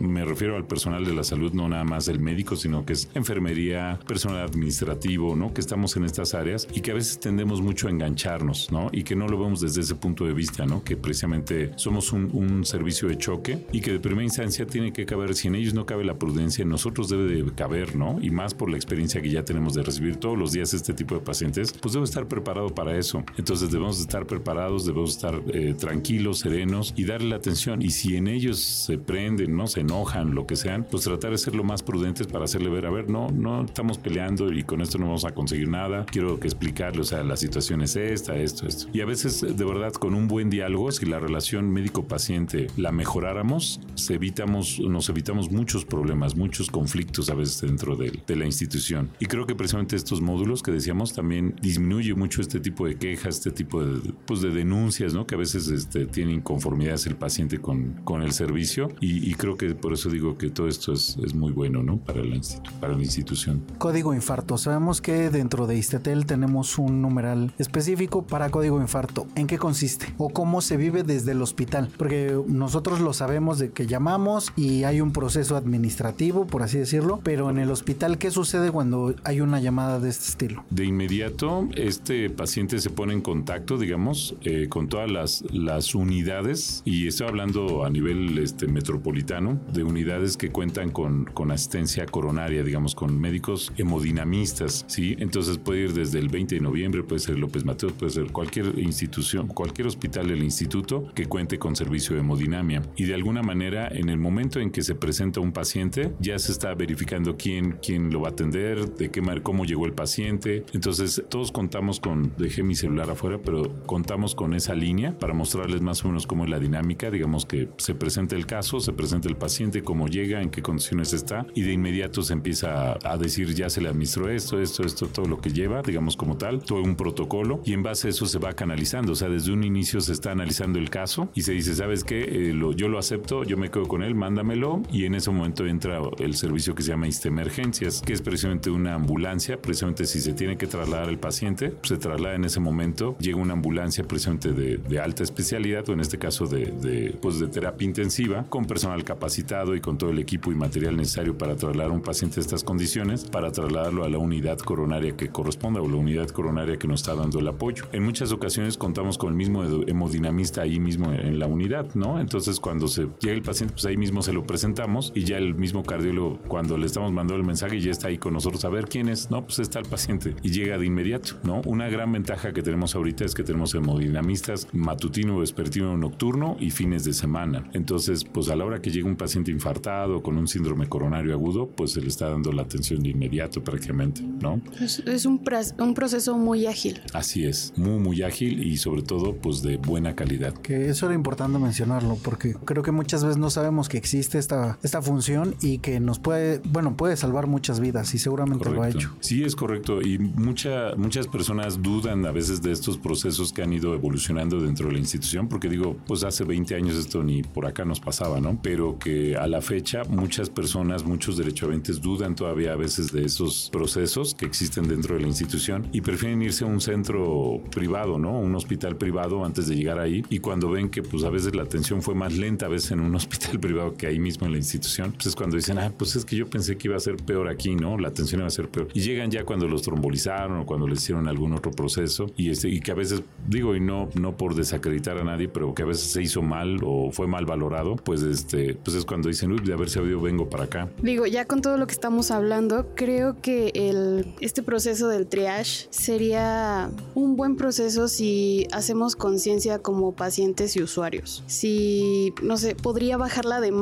me refiero al personal de la salud, no nada más el médico, sino que es enfermería, personal administrativo, ¿no? Que estamos en estas áreas y que a veces tendemos mucho a engancharnos, ¿no? Y que no lo vemos desde ese punto de vista, ¿no? Que precisamente somos un, un servicio de choque y que de primera instancia tiene que caber, si en ellos no cabe la prudencia, en nosotros debe de caber, ¿no? Y más por la experiencia que ya tenemos de recibir todos los días este tipo de pacientes, pues debo estar preparado para eso. Entonces debemos estar preparados, debemos estar eh, tranquilos, serenos y darle la atención. Y si en ellos se prenden, no se enojan, lo que sean, pues tratar de ser lo más prudentes para hacerle ver, a ver, no, no estamos peleando y con esto no vamos a conseguir nada. Quiero que explicarle, o sea, la situación es esta, esto, esto. Y a veces, de verdad, con un buen diálogo, si la relación médico-paciente la mejoráramos, se evitamos, nos evitamos muchos problemas, muchos conflictos a veces dentro de, de, la institución. Y creo que precisamente estos módulos que decíamos también disminuye mucho este tipo de quejas, este tipo de, pues de denuncias, ¿no? Que a veces este, tiene inconformidades el paciente con, con el servicio. Y, y, creo que por eso digo que todo esto es, es muy bueno, ¿no? Para la, para la institución. Código infarto. Sabemos que dentro de Istetel tenemos un numeral específico para código infarto. ¿En qué consiste? ¿O cómo se vive desde el hospital? Porque nosotros lo sabemos de que llamamos y hay un proceso administrativo, por así decirlo, pero en el hospital, ¿qué sucede cuando hay una llamada de este estilo? De inmediato, este paciente se pone en contacto, digamos, eh, con todas las, las unidades, y estoy hablando a nivel este, metropolitano, de unidades que cuentan con, con asistencia coronaria, digamos, con médicos hemodinamistas, ¿sí? Entonces puede ir desde el 20 de noviembre, puede ser López Mateos, puede ser cualquier institución, cualquier hospital del instituto que cuente con servicio de hemodinamia. Y de alguna manera, en el momento en que se presenta un paciente, ya se está verificando quién, quién lo va a atender, de qué cómo llegó el paciente. Entonces, todos contamos con, dejé mi celular afuera, pero contamos con esa línea para mostrarles más o menos cómo es la dinámica. Digamos que se presenta el caso, se presenta el paciente, cómo llega, en qué condiciones está, y de inmediato se empieza a decir ya se le administró esto, esto, esto, todo lo que lleva, digamos como tal, todo un protocolo, y en base a eso se va canalizando. O sea, desde un inicio se está analizando el caso y se dice, ¿sabes qué? Eh, lo, yo lo acepto, yo me quedo con él, mándamelo, y en ese momento entra el servicio que se llama Emergencias, que es precisamente una ambulancia, precisamente si se tiene que trasladar el paciente, se traslada en ese momento, llega una ambulancia precisamente de, de alta especialidad, o en este caso de, de, pues de terapia intensiva, con personal capacitado y con todo el equipo y material necesario para trasladar a un paciente de estas condiciones, para trasladarlo a la unidad coronaria que corresponda o la unidad coronaria que nos está dando el apoyo. En muchas ocasiones contamos con el mismo hemodinamista ahí mismo en la unidad, ¿no? Entonces cuando se llega el paciente, pues ahí mismo se lo presentamos y ya el mismo cardiólogo, cuando le estamos mandando el mensaje, ya está ahí con nosotros a ver quién es, no, pues está el paciente y llega de inmediato, ¿no? Una gran ventaja que tenemos ahorita es que tenemos hemodinamistas matutino, vespertino, nocturno y fines de semana. Entonces, pues a la hora que llega un paciente infartado con un síndrome coronario agudo, pues se le está dando la atención de inmediato prácticamente, ¿no? Es, es un, un proceso muy ágil. Así es, muy, muy ágil y sobre todo, pues de buena calidad. Que eso era importante mencionarlo porque creo que muchas veces no sabemos que existe esta, esta función y que nos puede, bueno, puede salvar muchas vidas y seguramente correcto. lo ha hecho. Sí, es correcto. Y mucha, muchas personas dudan a veces de estos procesos que han ido evolucionando dentro de la institución, porque digo, pues hace 20 años esto ni por acá nos pasaba, ¿no? Pero que a la fecha muchas personas, muchos derechohabientes dudan todavía a veces de esos procesos que existen dentro de la institución y prefieren irse a un centro privado, ¿no? Un hospital privado antes de llegar ahí y cuando ven que pues a veces la atención fue más lenta a veces en un hospital privado que ahí mismo en la institución, pues es cuando dicen, ah, pues es que yo pensé que iba a ser peor aquí, ¿no? La atención iba a ser peor. Y llegan ya cuando los trombolizaron o cuando les hicieron algún otro proceso y, este, y que a veces, digo, y no, no por desacreditar a nadie, pero que a veces se hizo mal o fue mal valorado, pues este, pues es cuando dicen, uy, de haber sabido vengo para acá. Digo, ya con todo lo que estamos hablando, creo que el, este proceso del triage sería un buen proceso si hacemos conciencia como pacientes y usuarios. Si, no sé, podría bajar la demanda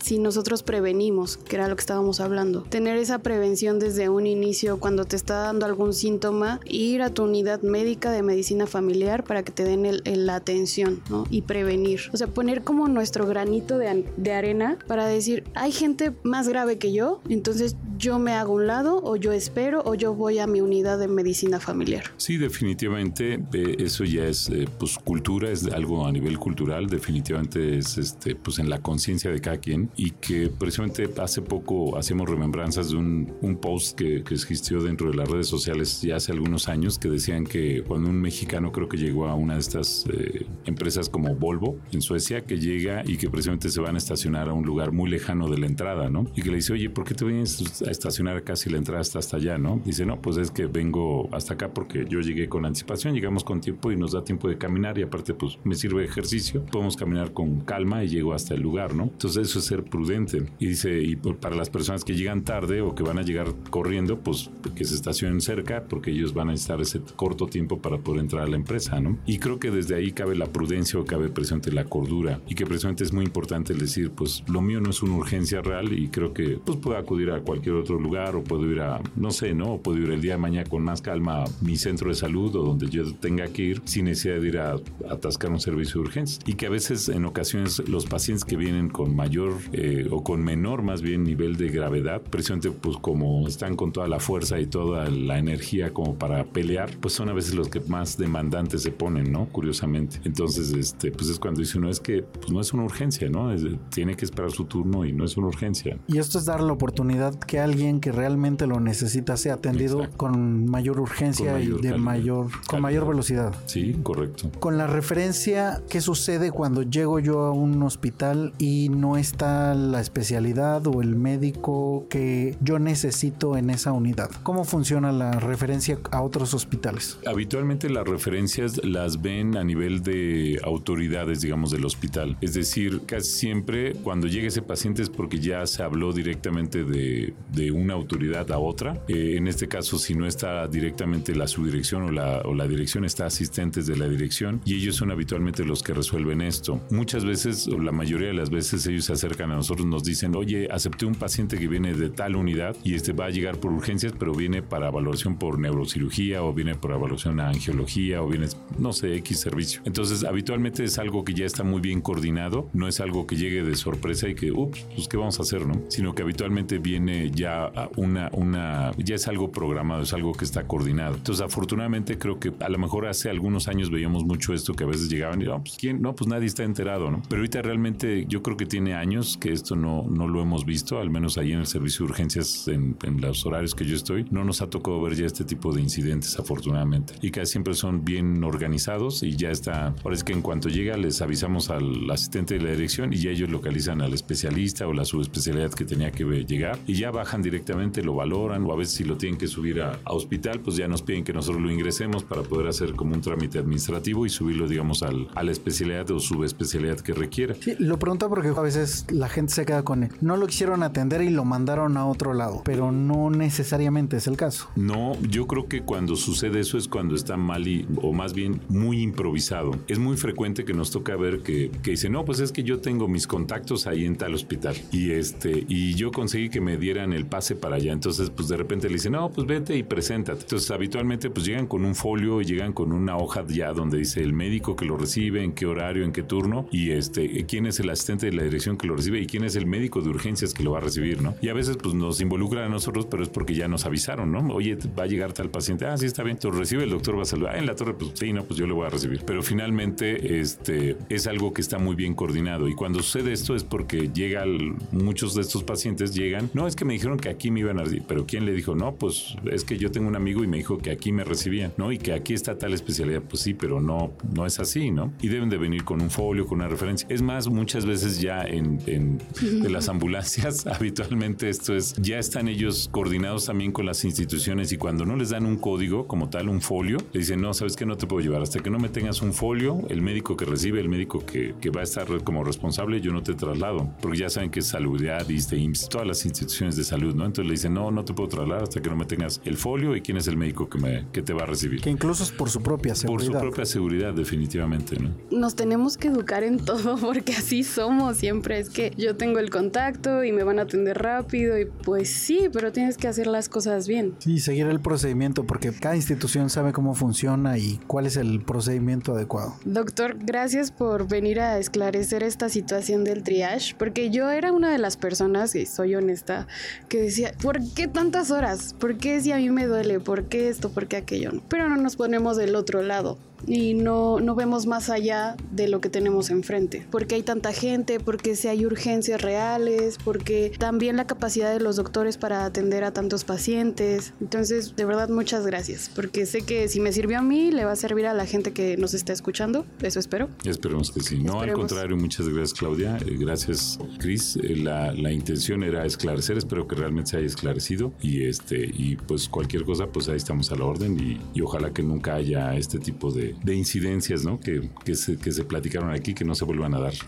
si nosotros prevenimos, que era lo que estábamos hablando. Tener esa prevención desde un inicio cuando te está dando algún síntoma, ir a tu unidad médica de medicina familiar para que te den el, la atención y prevenir. O sea, poner como nuestro granito de, arena para decir, hay gente más grave que yo, entonces yo me hago un lado o yo espero o yo voy a mi unidad de medicina familiar. Sí, definitivamente eso ya es eh, pues cultura, es algo a nivel cultural, definitivamente es este pues en la conciencia de cada quien y que precisamente hace poco hacemos remembranzas de un, un post que, que, existió dentro de las redes sociales ya hace algunos años que decían que cuando un mexicano creo que llegó a una de estas eh, empresas como Volvo en Suecia que llega y que precisamente se van a estacionar a un lugar muy lejano de la entrada, ¿no? Y que le dice, oye, ¿por qué te vienes a estacionar casi la entrada está hasta allá, ¿no? Dice, no, pues es que vengo hasta acá porque yo llegué con anticipación, llegamos con tiempo y nos da tiempo de caminar y aparte pues me sirve ejercicio, podemos caminar con calma y llego hasta el lugar, ¿no? Entonces eso es ser prudente. Y dice, y para las personas que llegan tarde o que van a llegar corriendo, pues que se estacionen cerca porque ellos van a estar ese corto tiempo para poder entrar a la empresa, ¿no? Y creo que desde ahí cabe la prudencia o cabe presente la cordura y que precisamente es muy importante decir, pues lo mío no es una urgencia real y creo que pues puedo acudir a cualquier otro lugar o puedo ir a, no sé, ¿no? O puedo ir el día de mañana con más calma a mi centro de salud o donde yo tenga que ir sin necesidad de ir a, a atascar un servicio de urgencia. Y que a veces en ocasiones los pacientes que vienen con mayor eh, o con menor más bien nivel de gravedad, precisamente pues como están con toda la fuerza y toda la energía como para pelear, pues son a veces los que más demandantes se ponen, ¿no? Curiosamente. Entonces, este, pues es cuando dice uno, es que pues no es una urgencia, ¿no? Es, tiene que esperar su turno y no es una urgencia. Y esto es dar la oportunidad que alguien que realmente lo necesita sea atendido Exacto. con mayor urgencia con mayor y de calidad. mayor, con calidad. mayor velocidad. Sí, correcto. Con la referencia, ¿qué sucede cuando llego yo a un hospital y no está la especialidad o el médico que yo necesito en esa unidad. ¿Cómo funciona la referencia a otros hospitales? Habitualmente las referencias las ven a nivel de autoridades, digamos, del hospital. Es decir, casi siempre cuando llega ese paciente es porque ya se habló directamente de, una autoridad a otra. Eh, en este caso, si no está directamente la subdirección o la, o la dirección, está asistentes de la dirección y ellos son habitualmente los que resuelven esto. Muchas veces, o la mayoría de las veces, ellos se acercan a nosotros, nos dicen, oye, acepté un paciente que viene de tal unidad y este va a llegar por urgencias, pero viene para evaluación por neurocirugía o viene por evaluación a angiología o viene, no sé, X servicio. Entonces, habitualmente es algo que ya está muy bien coordinado, no es algo que llegue de sorpresa y que, ups, pues qué vamos a hacer, ¿no? Sino que habitualmente viene ya una, una, ya es algo programado, es algo que está coordinado. Entonces, afortunadamente creo que a lo mejor hace algunos años veíamos mucho esto que a veces llegaban y, no, pues quién, no, pues nadie está enterado, ¿no? Pero ahorita realmente yo creo que tiene años que esto no, no lo hemos visto, al menos ahí en el servicio de urgencias, en, en los horarios que yo estoy, no nos ha tocado ver ya este tipo de incidentes, afortunadamente. Y casi siempre son bien organizados y ya está. Ahora es que en cuanto llega, les avisamos al asistente de la dirección y ya ellos localizan al especialista o la subespecialidad que tenía que llegar y ya bajan directamente, lo valoran o a veces si lo tienen que subir a, a hospital, pues ya nos piden que nosotros lo ingresemos para poder hacer como un trámite administrativo y subirlo, digamos, al, a la especialidad o subespecialidad que requiera. Sí, lo pregunto porque veces la gente se queda con él. No lo quisieron atender y lo mandaron a otro lado, pero no necesariamente es el caso. No, yo creo que cuando sucede eso es cuando está mal y, o más bien muy improvisado. Es muy frecuente que nos toca ver que, que dice, no, pues es que yo tengo mis contactos ahí en tal hospital y este, y yo conseguí que me dieran el pase para allá. Entonces, pues de repente le dicen, no, pues vete y preséntate. Entonces, habitualmente, pues llegan con un folio y llegan con una hoja ya donde dice el médico que lo recibe, en qué horario, en qué turno y este, quién es el asistente de la dirección que lo recibe y quién es el médico de urgencias que lo va a recibir, ¿no? Y a veces, pues nos involucran a nosotros, pero es porque ya nos avisaron, ¿no? Oye, va a llegar tal paciente, ah, sí, está bien, entonces recibe el doctor, va a saludar, ah, en la torre, pues sí, no, pues yo le voy a recibir. Pero finalmente, este, es algo que está muy bien coordinado y cuando sucede esto es porque llega, muchos de estos pacientes llegan, no, es que me dijeron que aquí me iban a recibir, pero ¿quién le dijo? No, pues es que yo tengo un amigo y me dijo que aquí me recibían, ¿no? Y que aquí está tal especialidad, pues sí, pero no, no es así, ¿no? Y deben de venir con un folio, con una referencia. Es más, muchas veces ya en, en de las ambulancias, habitualmente esto es, ya están ellos coordinados también con las instituciones y cuando no les dan un código como tal, un folio, le dicen, no, sabes que no te puedo llevar hasta que no me tengas un folio, el médico que recibe, el médico que, que va a estar como responsable, yo no te traslado, porque ya saben que es salubridad, ISTE, IMSS, todas las instituciones de salud, ¿no? Entonces le dicen, no, no te puedo trasladar hasta que no me tengas el folio y quién es el médico que, me, que te va a recibir. Que incluso es por su propia seguridad. Por su propia seguridad, definitivamente, ¿no? Nos tenemos que educar en todo porque así somos siempre. Es que yo tengo el contacto y me van a atender rápido y pues sí, pero tienes que hacer las cosas bien. Sí, seguir el procedimiento porque cada institución sabe cómo funciona y cuál es el procedimiento adecuado. Doctor, gracias por venir a esclarecer esta situación del triage porque yo era una de las personas, y soy honesta, que decía, ¿por qué tantas horas? ¿Por qué si a mí me duele? ¿Por qué esto? ¿Por qué aquello? Pero no nos ponemos del otro lado y no, no vemos más allá de lo que tenemos enfrente. Porque hay tanta gente, porque si hay urgencias reales, porque también la capacidad de los doctores para atender a tantos pacientes. Entonces, de verdad, muchas gracias, porque sé que si me sirvió a mí, le va a servir a la gente que nos está escuchando. Eso espero. Esperemos que sí. No, al contrario, muchas gracias, Claudia. Eh, Gracias, Cris. Eh, La, la intención era esclarecer, espero que realmente se haya esclarecido y este y pues cualquier cosa, pues ahí estamos a la orden y, y ojalá que nunca haya este tipo de, de incidencias, ¿no? Que, que, se, que se platicaron aquí, que no se vuelvan a dar.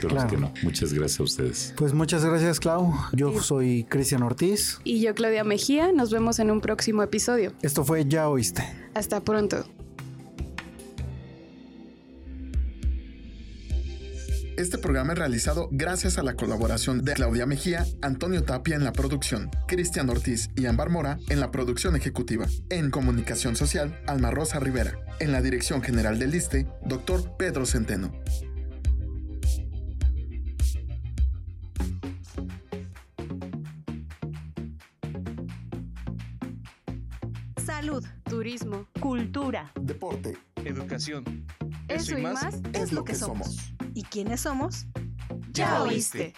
Claro. que no. Muchas gracias a ustedes. Pues muchas gracias, Clau. Yo soy Cristian Ortiz. Y yo, Claudia Mejía, nos vemos en un próximo episodio. Esto fue Ya Oíste. Hasta pronto. Este programa es realizado gracias a la colaboración de Claudia Mejía, Antonio Tapia en la producción, Cristian Ortiz y Ámbar Mora en la producción ejecutiva. En comunicación social, Alma Rosa Rivera. En la dirección general del ISTE, Dr. Pedro Centeno. Salud, Turismo. cultura. Deporte Educación. Eso y más es lo que somos. ¿Y quiénes somos? Ya oíste.